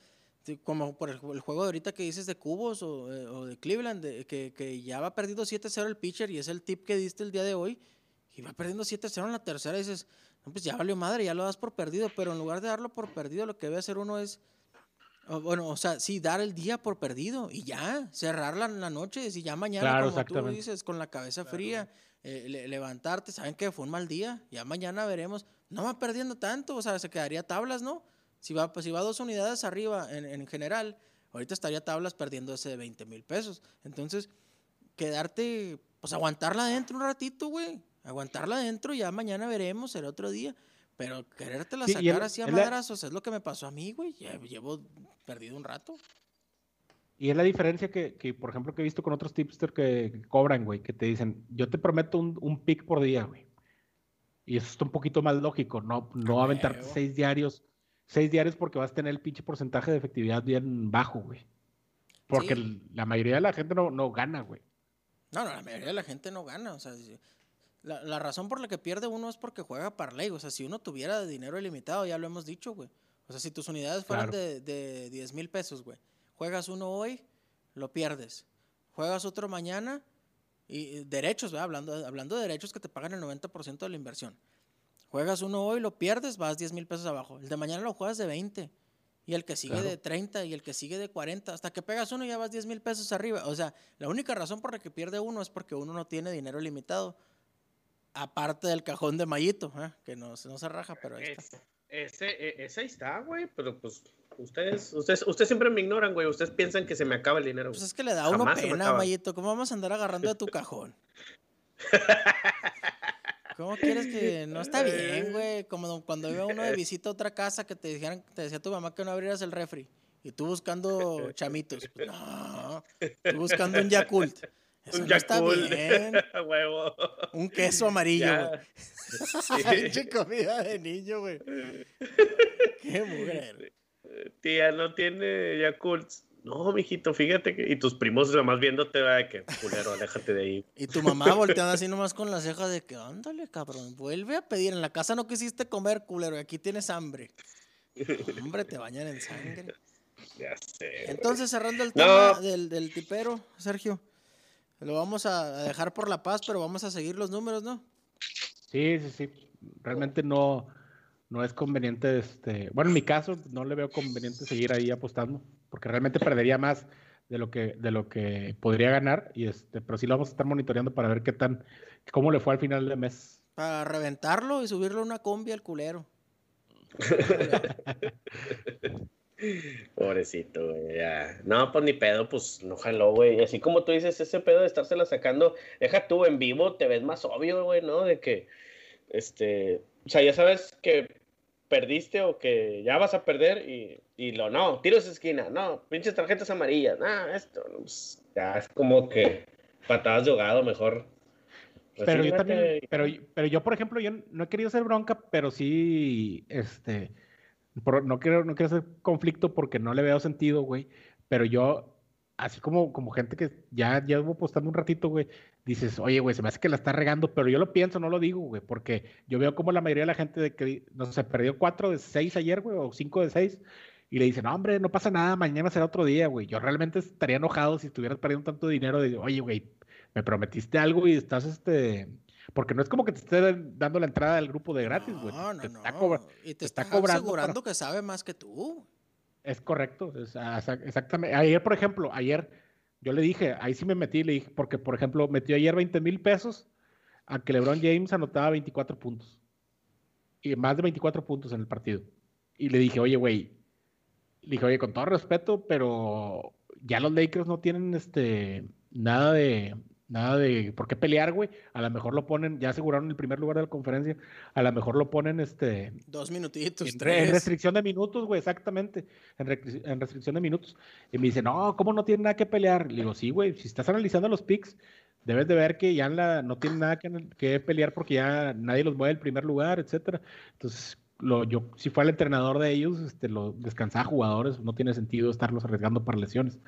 eh, como por el, juego de ahorita que dices de Cubos o, eh, de Cleveland, que, ya va perdiendo 7-0 el pitcher y es el tip que diste el día de hoy, y va perdiendo 7-0 en la tercera y dices, no, pues ya valió madre, ya lo das por perdido, pero en lugar de darlo por perdido, lo que debe hacer uno es bueno, o sea, sí, dar el día por perdido y ya, cerrarla en la noche y decir ya mañana, como tú dices, con la cabeza fría, eh, levantarte, saben que fue un mal día, ya mañana veremos. No va perdiendo tanto, o sea, se quedaría tablas, ¿no? Si va, pues, si va dos unidades arriba en, en general, ahorita estaría tablas perdiendo ese de 20 mil pesos. Entonces, quedarte, pues aguantarla adentro un ratito, güey. Aguantarla adentro, ya mañana veremos, será otro día. Pero querértela sacar así a madrazos es lo que me pasó a mí, güey. Llevo perdido un rato. Y es la diferencia que, que, por ejemplo, que he visto con otros tipsters que, cobran, güey, que te dicen, yo te prometo un, un pick por día, güey. Y eso está un poquito más lógico, no, no aventarte seis diarios, seis diarios porque vas a tener el pinche porcentaje de efectividad bien bajo, güey. Porque la mayoría de la gente no, no gana, güey. No, no, la mayoría de la gente no gana. O sea, la, la, razón por la que pierde uno es porque juega parlay. O sea, si uno tuviera dinero ilimitado, ya lo hemos dicho, güey. O sea, si tus unidades fueran de, de 10 mil pesos, güey Juegas uno hoy, lo pierdes. Juegas otro mañana y derechos, Hablando, hablando de derechos que te pagan el 90% de la inversión. Juegas uno hoy, lo pierdes, vas 10 mil pesos abajo. El de mañana lo juegas de 20. Y el que sigue de 30 y el que sigue de 40. Hasta que pegas uno ya vas 10 mil pesos arriba. O sea, la única razón por la que pierde uno es porque uno no tiene dinero limitado. Aparte del cajón de Mayito, ¿eh? que no, no, se raja, pero ahí está. Ese, e, ese ahí está, güey, pero pues Ustedes, ustedes, ustedes siempre me ignoran, güey. Ustedes piensan que se me acaba el dinero. Pues es que le da uno pena, Mayito. ¿Cómo vamos a andar agarrando de tu cajón? ¿Cómo quieres que.? No está bien, güey. Como cuando iba uno de visita a otra casa que te dijeran, te decía tu mamá que no abrieras el refri. Y tú buscando chamitos. Pues, no. Tú buscando un Yakult. Eso un no está bien. Un queso amarillo, güey. comida de niño, güey. Qué mujer tía, no tiene Yakult. No, mijito, fíjate que. Y tus primos nomás viéndote, va que culero, aléjate de ahí. Y tu mamá volteando así nomás con la ceja de que, ándale, cabrón, vuelve a pedir. En la casa no quisiste comer, culero, y aquí tienes hambre. Hombre, te bañan en sangre. Ya sé. Entonces, cerrando el tema del, del tipero, Sergio, lo vamos a dejar por la paz, pero vamos a seguir los números, ¿no? Sí, sí, sí. Realmente no no es conveniente, este, bueno, en mi caso no le veo conveniente seguir ahí apostando, porque realmente perdería más de lo que, de lo que podría ganar. Y este, pero sí lo vamos a estar monitoreando para ver qué tan, cómo le fue al final de mes. Para reventarlo y subirlo a una combi al culero. Pobrecito, güey. Ya. No, pues ni pedo, pues no jaló, güey. Y así como tú dices, ese pedo de estársela sacando, deja tú en vivo, te ves más obvio, güey, ¿no? De que, este, o sea, ya sabes que perdiste o que ya vas a perder y, y lo no, tiros de esquina, no, pinches tarjetas amarillas, no, esto, pues, ya es como que patadas de ahogado, mejor. Pero yo también, pero, pero yo, por ejemplo, yo no he querido hacer bronca, pero sí, este, no quiero, no quiero hacer conflicto porque no le veo sentido, güey. Pero yo, así como, como gente que ya llevo postando un ratito, güey, dices, oye, güey, se me hace que la está regando, pero yo lo pienso, no lo digo, güey, porque yo veo como la mayoría de la gente de que, no sé, perdió cuatro de seis ayer, güey, o cinco de seis, y le dicen, no, hombre, no pasa nada, mañana será otro día, güey. Yo realmente estaría enojado si estuvieras perdiendo tanto dinero de, oye, güey, me prometiste algo y estás, este, porque no es como que te esté dando la entrada al grupo de gratis, güey. No, no, te no. Está y te, está, cobrando asegurando que sabe más que tú. Es correcto, exactamente. Ayer, por ejemplo, ayer yo le dije, ahí sí me metí, le dije, porque, por ejemplo, metió ayer 20 mil pesos a que LeBron James anotaba 24 puntos. Y más de 24 puntos en el partido. Y le dije, oye, güey, le dije, oye, con todo respeto, pero ya los Lakers no tienen este nada de, Nada de por qué pelear, güey. A lo mejor lo ponen, ya aseguraron el primer lugar de la conferencia. A lo mejor lo ponen este. Dos minutitos, en, tres. En restricción de minutos, güey, exactamente. En, en, restricción de minutos. Y me dice, no, ¿cómo no tiene nada que pelear? Le digo, sí, güey, si estás analizando los picks, debes de ver que ya la, no tienen nada que, que, pelear porque ya nadie los mueve el primer lugar, etcétera. Entonces, lo, yo, si fue el entrenador de ellos, este, lo descansaba jugadores, no tiene sentido estarlos arriesgando para lesiones.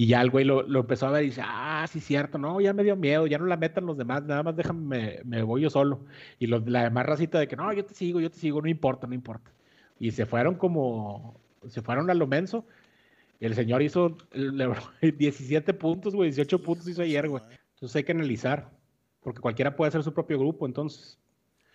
Y ya el güey lo, lo, empezó a ver y dice, ah, sí, cierto, no, ya me dio miedo, ya no la metan los demás, nada más déjame, me, voy yo solo. Y los, la demás racita de que, no, yo te sigo, yo te sigo, no importa, no importa. Y se fueron como, se fueron a lo menso. Y el señor hizo 17 puntos, güey, 18 puntos hizo ayer, güey. Entonces hay que analizar, porque cualquiera puede hacer su propio grupo, entonces.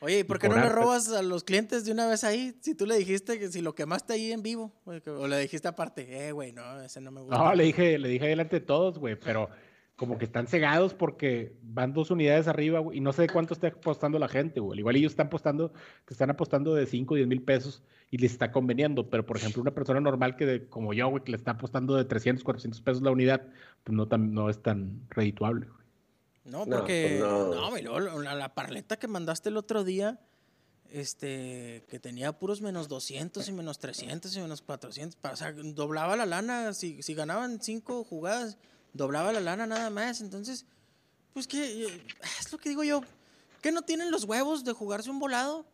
Oye, ¿y por qué no le robas a los clientes de una vez ahí? Si tú le dijiste que si lo quemaste ahí en vivo, o le dijiste aparte, eh, güey, no, ese no me gusta. No, le dije, le dije delante de todos, güey, pero como que están cegados porque van dos unidades arriba, güey, y no sé cuánto está apostando la gente, güey. Igual ellos están apostando, que están apostando de 5 o 10 mil pesos y les está conveniendo, pero por ejemplo, una persona normal que como yo, güey, que le está apostando de 300, 400 pesos la unidad, pues no, tan, no es tan redituable, güey. No, porque no, pues no. la, la, parleta que mandaste el otro día, este, que tenía puros menos 200 y menos 300 y menos 400, o sea, doblaba la lana, si, si ganaban cinco jugadas, doblaba la lana nada más, entonces, pues que, es lo que digo yo, que no tienen los huevos de jugarse un volado,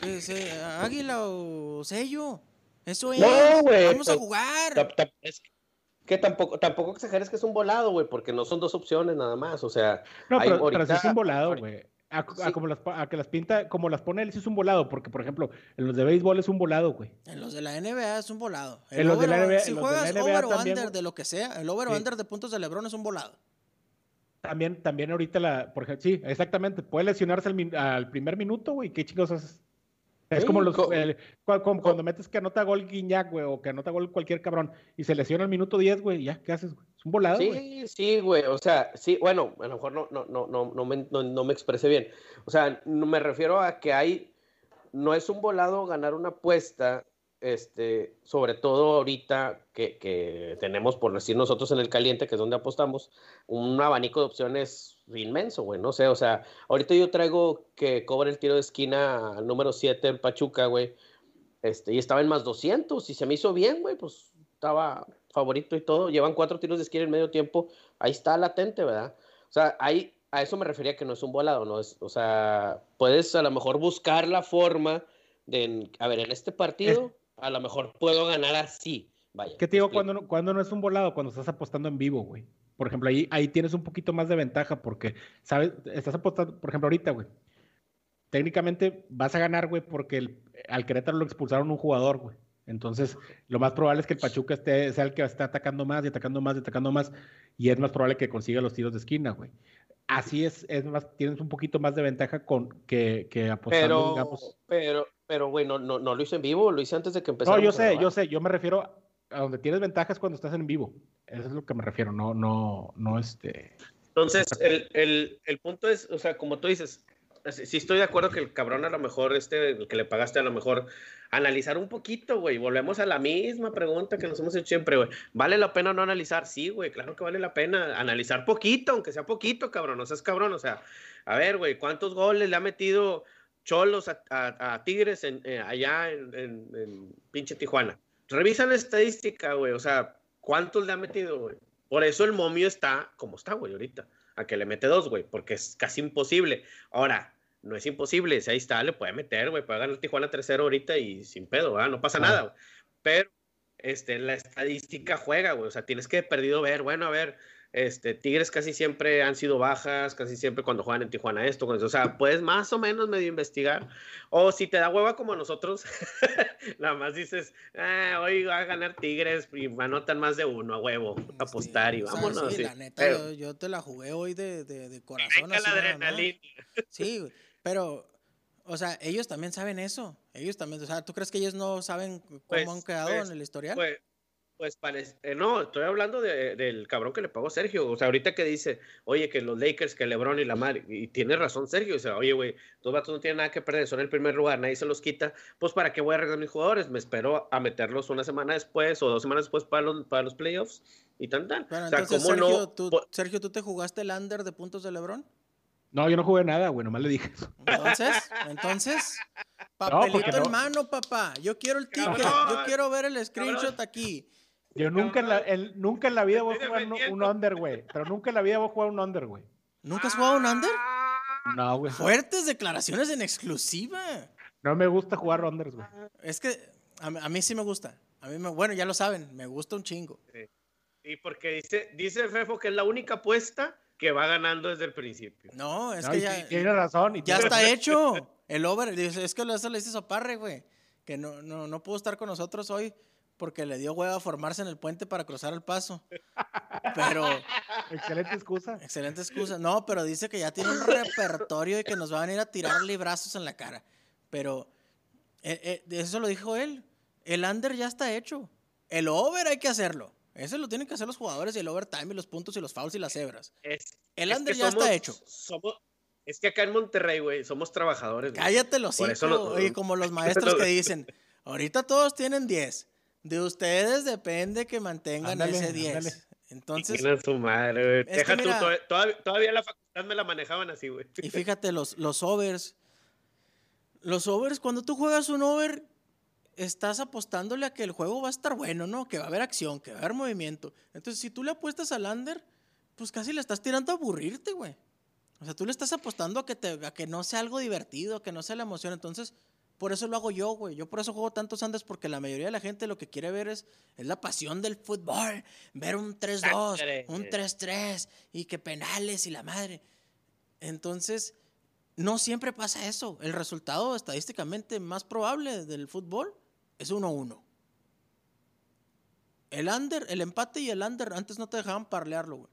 que se, águila o sello, eso es, vamos a jugar que tampoco, tampoco exageres que es un volado, güey, porque no son dos opciones nada más, o sea. No, pero, ahorita, pero es un volado, güey. A, como las, a que las pinta, como las pone él, sí es un volado, porque por ejemplo, en los de béisbol es un volado, güey. En los de la NBA es un volado. en los de la NBA, si juegas de la NBA over o under de lo que sea, el over o under de puntos de LeBron es un volado. También, también ahorita la, por ejemplo, sí, exactamente, puede lesionarse al, al primer minuto, güey, ¿qué chicos haces? Es como, los, cuando metes que anota gol Guiñac, güey, o que anota gol cualquier cabrón, y se lesiona al minuto 10, güey, ya, ¿qué haces, güey? Es un volado, Sí, sí, güey, o sea, sí, bueno, a lo mejor no, no, no, no, no, me, no, me expresé bien. O sea, no me refiero a que hay, no es un volado ganar una apuesta, este, sobre todo ahorita que, tenemos, por decir nosotros en el caliente, que es donde apostamos, un abanico de opciones inmenso, güey, no sé, o sea, ahorita yo traigo que cobre el tiro de esquina número 7 en Pachuca, güey, este, y estaba en más 200, y se me hizo bien, güey, pues estaba favorito y todo, llevan cuatro tiros de esquina en medio tiempo, ahí está latente, ¿verdad? O sea, ahí, a eso me refería que no es un volado, ¿no? Es, o sea, puedes a lo mejor buscar la forma de, a ver, en este partido, a lo mejor puedo ganar así, vaya. ¿Qué te digo cuando cuando no es un volado? Cuando estás apostando en vivo, güey por ejemplo, ahí, ahí tienes un poquito más de ventaja porque, ¿sabes? Estás apostando, por ejemplo, ahorita, güey. Técnicamente vas a ganar, güey, porque el, al Querétaro lo expulsaron un jugador, güey. Entonces, lo más probable es que el Pachuca esté, sea el que esté atacando más y atacando más y atacando más. Y es más probable que consiga los tiros de esquina, güey. Así es, es más, tienes un poquito más de ventaja con que, que apostando, pero, digamos. Pero, pero, güey, no, no, lo hice en vivo, lo hice antes de que empezara. No, yo sé, yo sé, yo me refiero a donde tienes ventajas cuando estás en vivo. Eso es lo que me refiero, no, no, no este. Entonces, el, el, el punto es, o sea, como tú dices, sí estoy de acuerdo que el cabrón a lo mejor, este, el que le pagaste a lo mejor, analizar un poquito, güey. Volvemos a la misma pregunta que nos hemos hecho siempre, güey. ¿Vale la pena no analizar? Sí, güey, claro que vale la pena analizar poquito, aunque sea poquito, cabrón, no seas cabrón, o sea, a ver, güey, ¿cuántos goles le ha metido Cholos a, Tigres en, eh, allá en, en, pinche Tijuana? Revisa la estadística, güey, o sea, ¿cuántos le ha metido, güey? Por eso el momio está como está, güey, ahorita. A que le mete dos, güey, porque es casi imposible. Ahora, no es imposible. Si ahí está, le puede meter, güey. Puede ganar Tijuana 3-0 ahorita y sin pedo, ¿verdad? No pasa nada, güey. Pero este, la estadística juega, güey. O sea, tienes que perdido ver, bueno, a ver, este, Tigres casi siempre han sido bajas, casi siempre cuando juegan en Tijuana esto, o sea, puedes más o menos medio investigar. O si te da hueva como a nosotros, nada más dices, ah, hoy va a ganar Tigres y anotan más de uno a huevo, apostar y vámonos. Sí, la neta, yo, te la jugué hoy de, de, corazón. la adrenalina. Sí, pero o sea, ellos también saben eso. Ellos también, o sea, ¿tú crees que ellos no saben cómo pues, han quedado pues, en el historial? Pues, pues parece, eh, no, estoy hablando del cabrón que le pagó Sergio. O sea, ahorita que dice, oye, que los Lakers, que LeBron y la madre, y tiene razón Sergio. O sea, oye, güey, dos vatos no tienen nada que perder, son el primer lugar, nadie se los quita. Pues, ¿para qué voy a arreglar mis jugadores? Me espero a meterlos una semana después o dos semanas después para los, para los playoffs y tan, tan. o sea, Sergio, no? Tú, Sergio, ¿tú te jugaste el under de puntos de LeBron? No, yo no jugué nada, güey, nomás le dije. Entonces, entonces, papelito en mano, papá. Yo quiero el ticket, yo quiero ver el screenshot aquí. Yo nunca en, la, nunca en la vida voy a jugar un, under, güey. Pero nunca en la vida voy a jugar un under, güey. ¿Nunca has jugado un under? No, güey. Fuertes declaraciones en exclusiva. No me gusta jugar unders, güey. Es que a, mí sí me gusta. A mí me, bueno, ya lo saben, me gusta un chingo. Sí. Y porque dice, dice Fefo que es la única apuesta que va ganando desde el principio. No, es que ya. Tiene razón. ya está hecho. El over. Es que eso le dice Soparre, güey. Que no, no, no pudo estar con nosotros hoy porque le dio hueva a formarse en el puente para cruzar el paso. Pero. Excelente excusa. Excelente excusa. No, pero dice que ya tiene un repertorio y que nos va a venir a tirar librazos en la cara. Pero. Eh, eh, eso lo dijo él. El under ya está hecho. El over hay que hacerlo. Ese lo tienen que hacer los jugadores y el overtime y los puntos y los fouls y las cebras. el under ya está hecho. es que acá en Monterrey, güey, somos trabajadores. Cállate los cinco, oye, como los maestros que dicen, ahorita todos tienen 10 de ustedes depende que mantengan ese 10. Entonces. su madre, Deja tú, todavía, la facultad me la manejaban así, güey. Y fíjate, los, los overs. Los overs, cuando tú juegas un over, estás apostándole a que el juego va a estar bueno, ¿no? Que va a haber acción, que va a haber movimiento. Entonces, si tú le apuestas al under, pues casi le estás tirando a aburrirte, güey. O sea, tú le estás apostando a que, te, a que no sea algo divertido, que no sea la emoción. Entonces, por eso lo hago yo, güey. Yo por eso juego tantos Andes porque la mayoría de la gente lo que quiere ver es, es la pasión del fútbol. Ver un 3-2, un 3-3 y que penales y la madre. Entonces, no siempre pasa eso. El resultado estadísticamente más probable del fútbol es 1-1. El under, el empate y el under antes no te dejaban parlearlo, güey.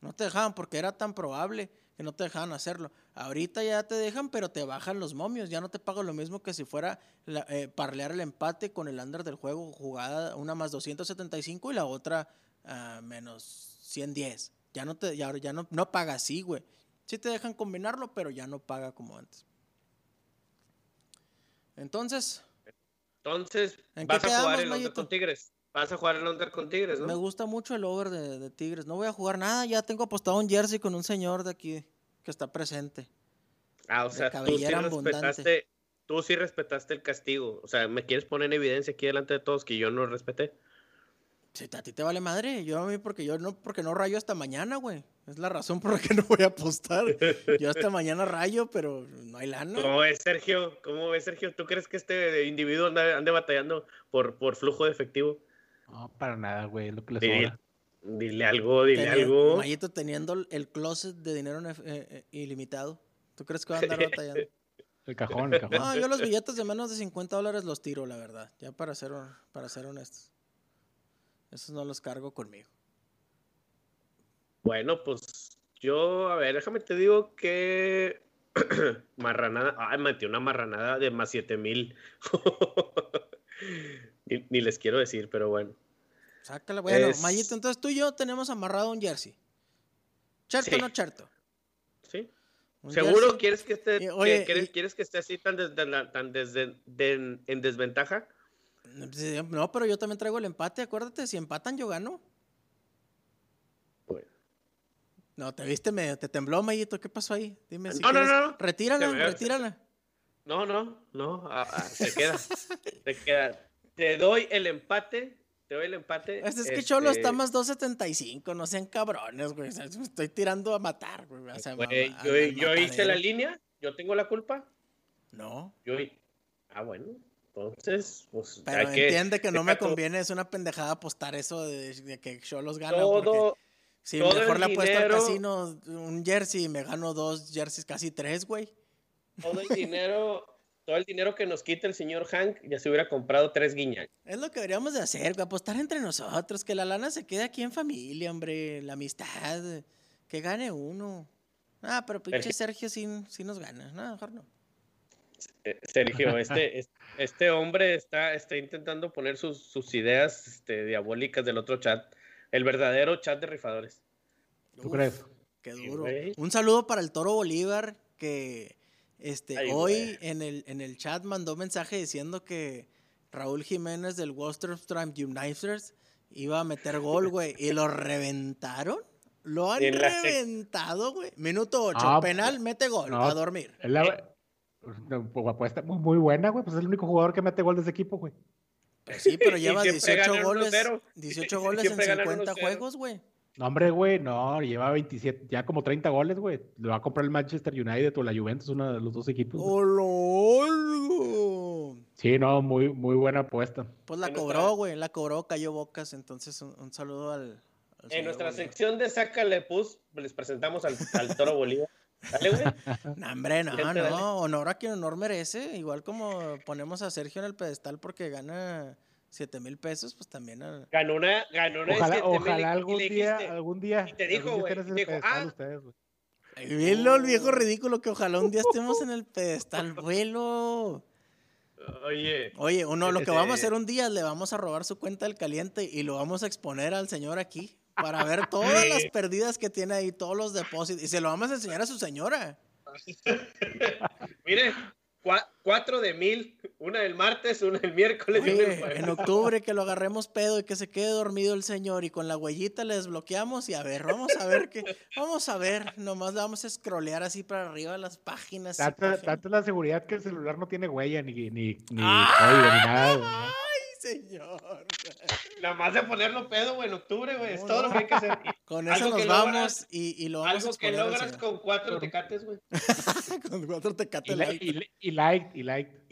No te dejaban porque era tan probable que no te dejaban hacerlo. Ahorita ya te dejan, pero te bajan los momios. Ya no te pago lo mismo que si fuera eh, parlear el empate con el under del juego, jugada una más 275 y la otra uh, menos 110. Ya no te, ya, ya no, no paga así, güey. Sí te dejan combinarlo, pero ya no paga como antes. Entonces. Entonces, vas a jugar el under con Tigres. Vas a jugar el under con Tigres, ¿no? Me gusta mucho el over de, de Tigres. No voy a jugar nada. Ya tengo apostado un jersey con un señor de aquí que está presente. Ah, o sea, tú sí, respetaste, tú sí respetaste el castigo. O sea, ¿me quieres poner en evidencia aquí delante de todos que yo no respeté? Sí, a ti te vale madre. Yo a mí porque yo no, porque no rayo hasta mañana, güey. Es la razón por la que no voy a apostar. Yo hasta mañana rayo, pero no hay lana. ¿Cómo ves, Sergio? ¿Cómo ves, Sergio? ¿Tú crees que este individuo ande, batallando por, por flujo de efectivo? No, para nada, güey. Lo que le sobra. Dile algo, dile algo. Mayito teniendo el closet de dinero eh, eh, ilimitado. ¿Tú crees que va a andar batallando? el cajón, el cajón. No, yo los billetes de menos de 50 dólares los tiro, la verdad. Ya para ser, para ser honestos. Esos no los cargo conmigo. Bueno, pues yo, a ver, déjame te digo que marranada, ay, metí una marranada de más 7 ni les quiero decir, pero bueno. Sácala. Bueno, Es- Mayito, entonces tú y yo tenemos amarrado un jersey. ¿Cherto o Sí. no cherto? ¿Sí? ¿Seguro jersey. quieres que esté, oye, quieres, y- quieres que esté así tan, des- tan- tan desde- de- en desventaja? No, pero yo también traigo el empate, acuérdate, si empatan yo gano. Pues, No, te viste medio, te tembló, Mayito, ¿qué pasó ahí? Dime si No, no, quieres- no, no. Retírala, retírala. No, no, no, ah, ah, se queda. se queda. Te doy el empate. Te doy el empate. Este es que este, Cholo está más 2.75, no sean cabrones, güey. o sea, me estoy tirando a matar, güey. o sea, güey, yo, yo hice la línea. Yo tengo la culpa. No, Yo. Ah, bueno. Entonces, pues. pero que- entiende que no me todo- conviene, es una pendejada apostar eso de, de que Cholos gana. porque Todo. si todo mejor le apuesto al casino un jersey y me gano dos jerseys, casi tres, güey. Todo el dinero. Todo el dinero que nos quita el señor Hank ya se hubiera comprado tres guiñac. Es lo que deberíamos de hacer, apostar entre nosotros, que la lana se quede aquí en familia, hombre, la amistad, que gane uno. Ah, pero pinche Sergio sí, sí nos gana, no, mejor no. Eh, Sergio, este, es- este hombre está, está intentando poner sus, sus ideas este, diabólicas del otro chat. El verdadero chat de rifadores. ¿Tú Uf, crees? Qué duro. Un saludo para el Toro Bolívar, que este, Ay, hoy en el, en el chat mandó mensaje diciendo que Raúl Jiménez del Wolsterstram Uniters iba a meter gol, güey, y lo reventaron. Lo han reventado, güey. Minuto 8, Ah, penal, mete gol, no. a dormir. La pues, apuesta muy, muy buena, güey. Pues es el único jugador que mete gol de ese equipo, güey. Pues sí, pero lleva siempre 18 ganan goles, 1-0. 18 Y goles en siempre ganan 50 1-0. juegos, güey. No, hombre, güey, no, lleva 27, ya como 30 goles, güey. Lo va a comprar el Manchester United o la Juventus, uno de los dos equipos. ¡Olo! Sí, no, muy, muy buena apuesta. Pues la cobró, nuestra- güey, la cobró, cayó bocas, entonces un, un saludo al... al señor En nuestra Bolívar. sección de Sácale Pus, les presentamos al, al Toro Bolívar. Dale, güey. No, hombre, no, Gente, dale. no, honor a quien honor merece, igual como ponemos a Sergio en el pedestal porque gana 7 mil pesos, pues también a... Ganó una, ganó una de Ojalá, 7,000 y ojalá le algún día, dijiste, algún día. y te dijo, güey, dijo, ah. ustedes, Velo el viejo ridículo que ojalá un día estemos en el pedestal, vuelo. Oye, Oye, uno, lo que vamos a hacer un día, le vamos a robar su cuenta del caliente y lo vamos a exponer al señor aquí para ver todas las perdidas que tiene ahí, todos los depósitos, y se lo vamos a enseñar a su señora. mire, cuatro de mil, una del martes, una del miércoles y una jueves. en octubre que lo agarremos pedo y que se quede dormido el señor y con la huellita le desbloqueamos y a ver, vamos a ver qué, vamos a ver, nomás le vamos a scrollear así para arriba las páginas. es la seguridad que el celular no tiene huella, ni, ni, ni ¡Ah! código, ni nada. Señor. Nada más de ponerlo pedo, güey, en octubre, güey. Es todo no. lo que hay que hacer. Con eso nos vamos logras- y, y lo vamos a Algo que logras con cuatro tecates, güey. con cuatro tecate Y, light. y, y like, y like.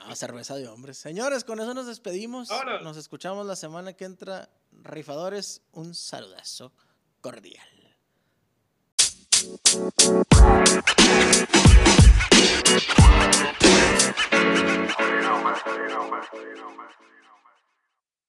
Ah, cerveza de hombres. Señores, con eso nos despedimos. Vámonos. Nos escuchamos la semana que entra. Rifadores, un saludazo cordial. You know, man. You know, man. You know, man.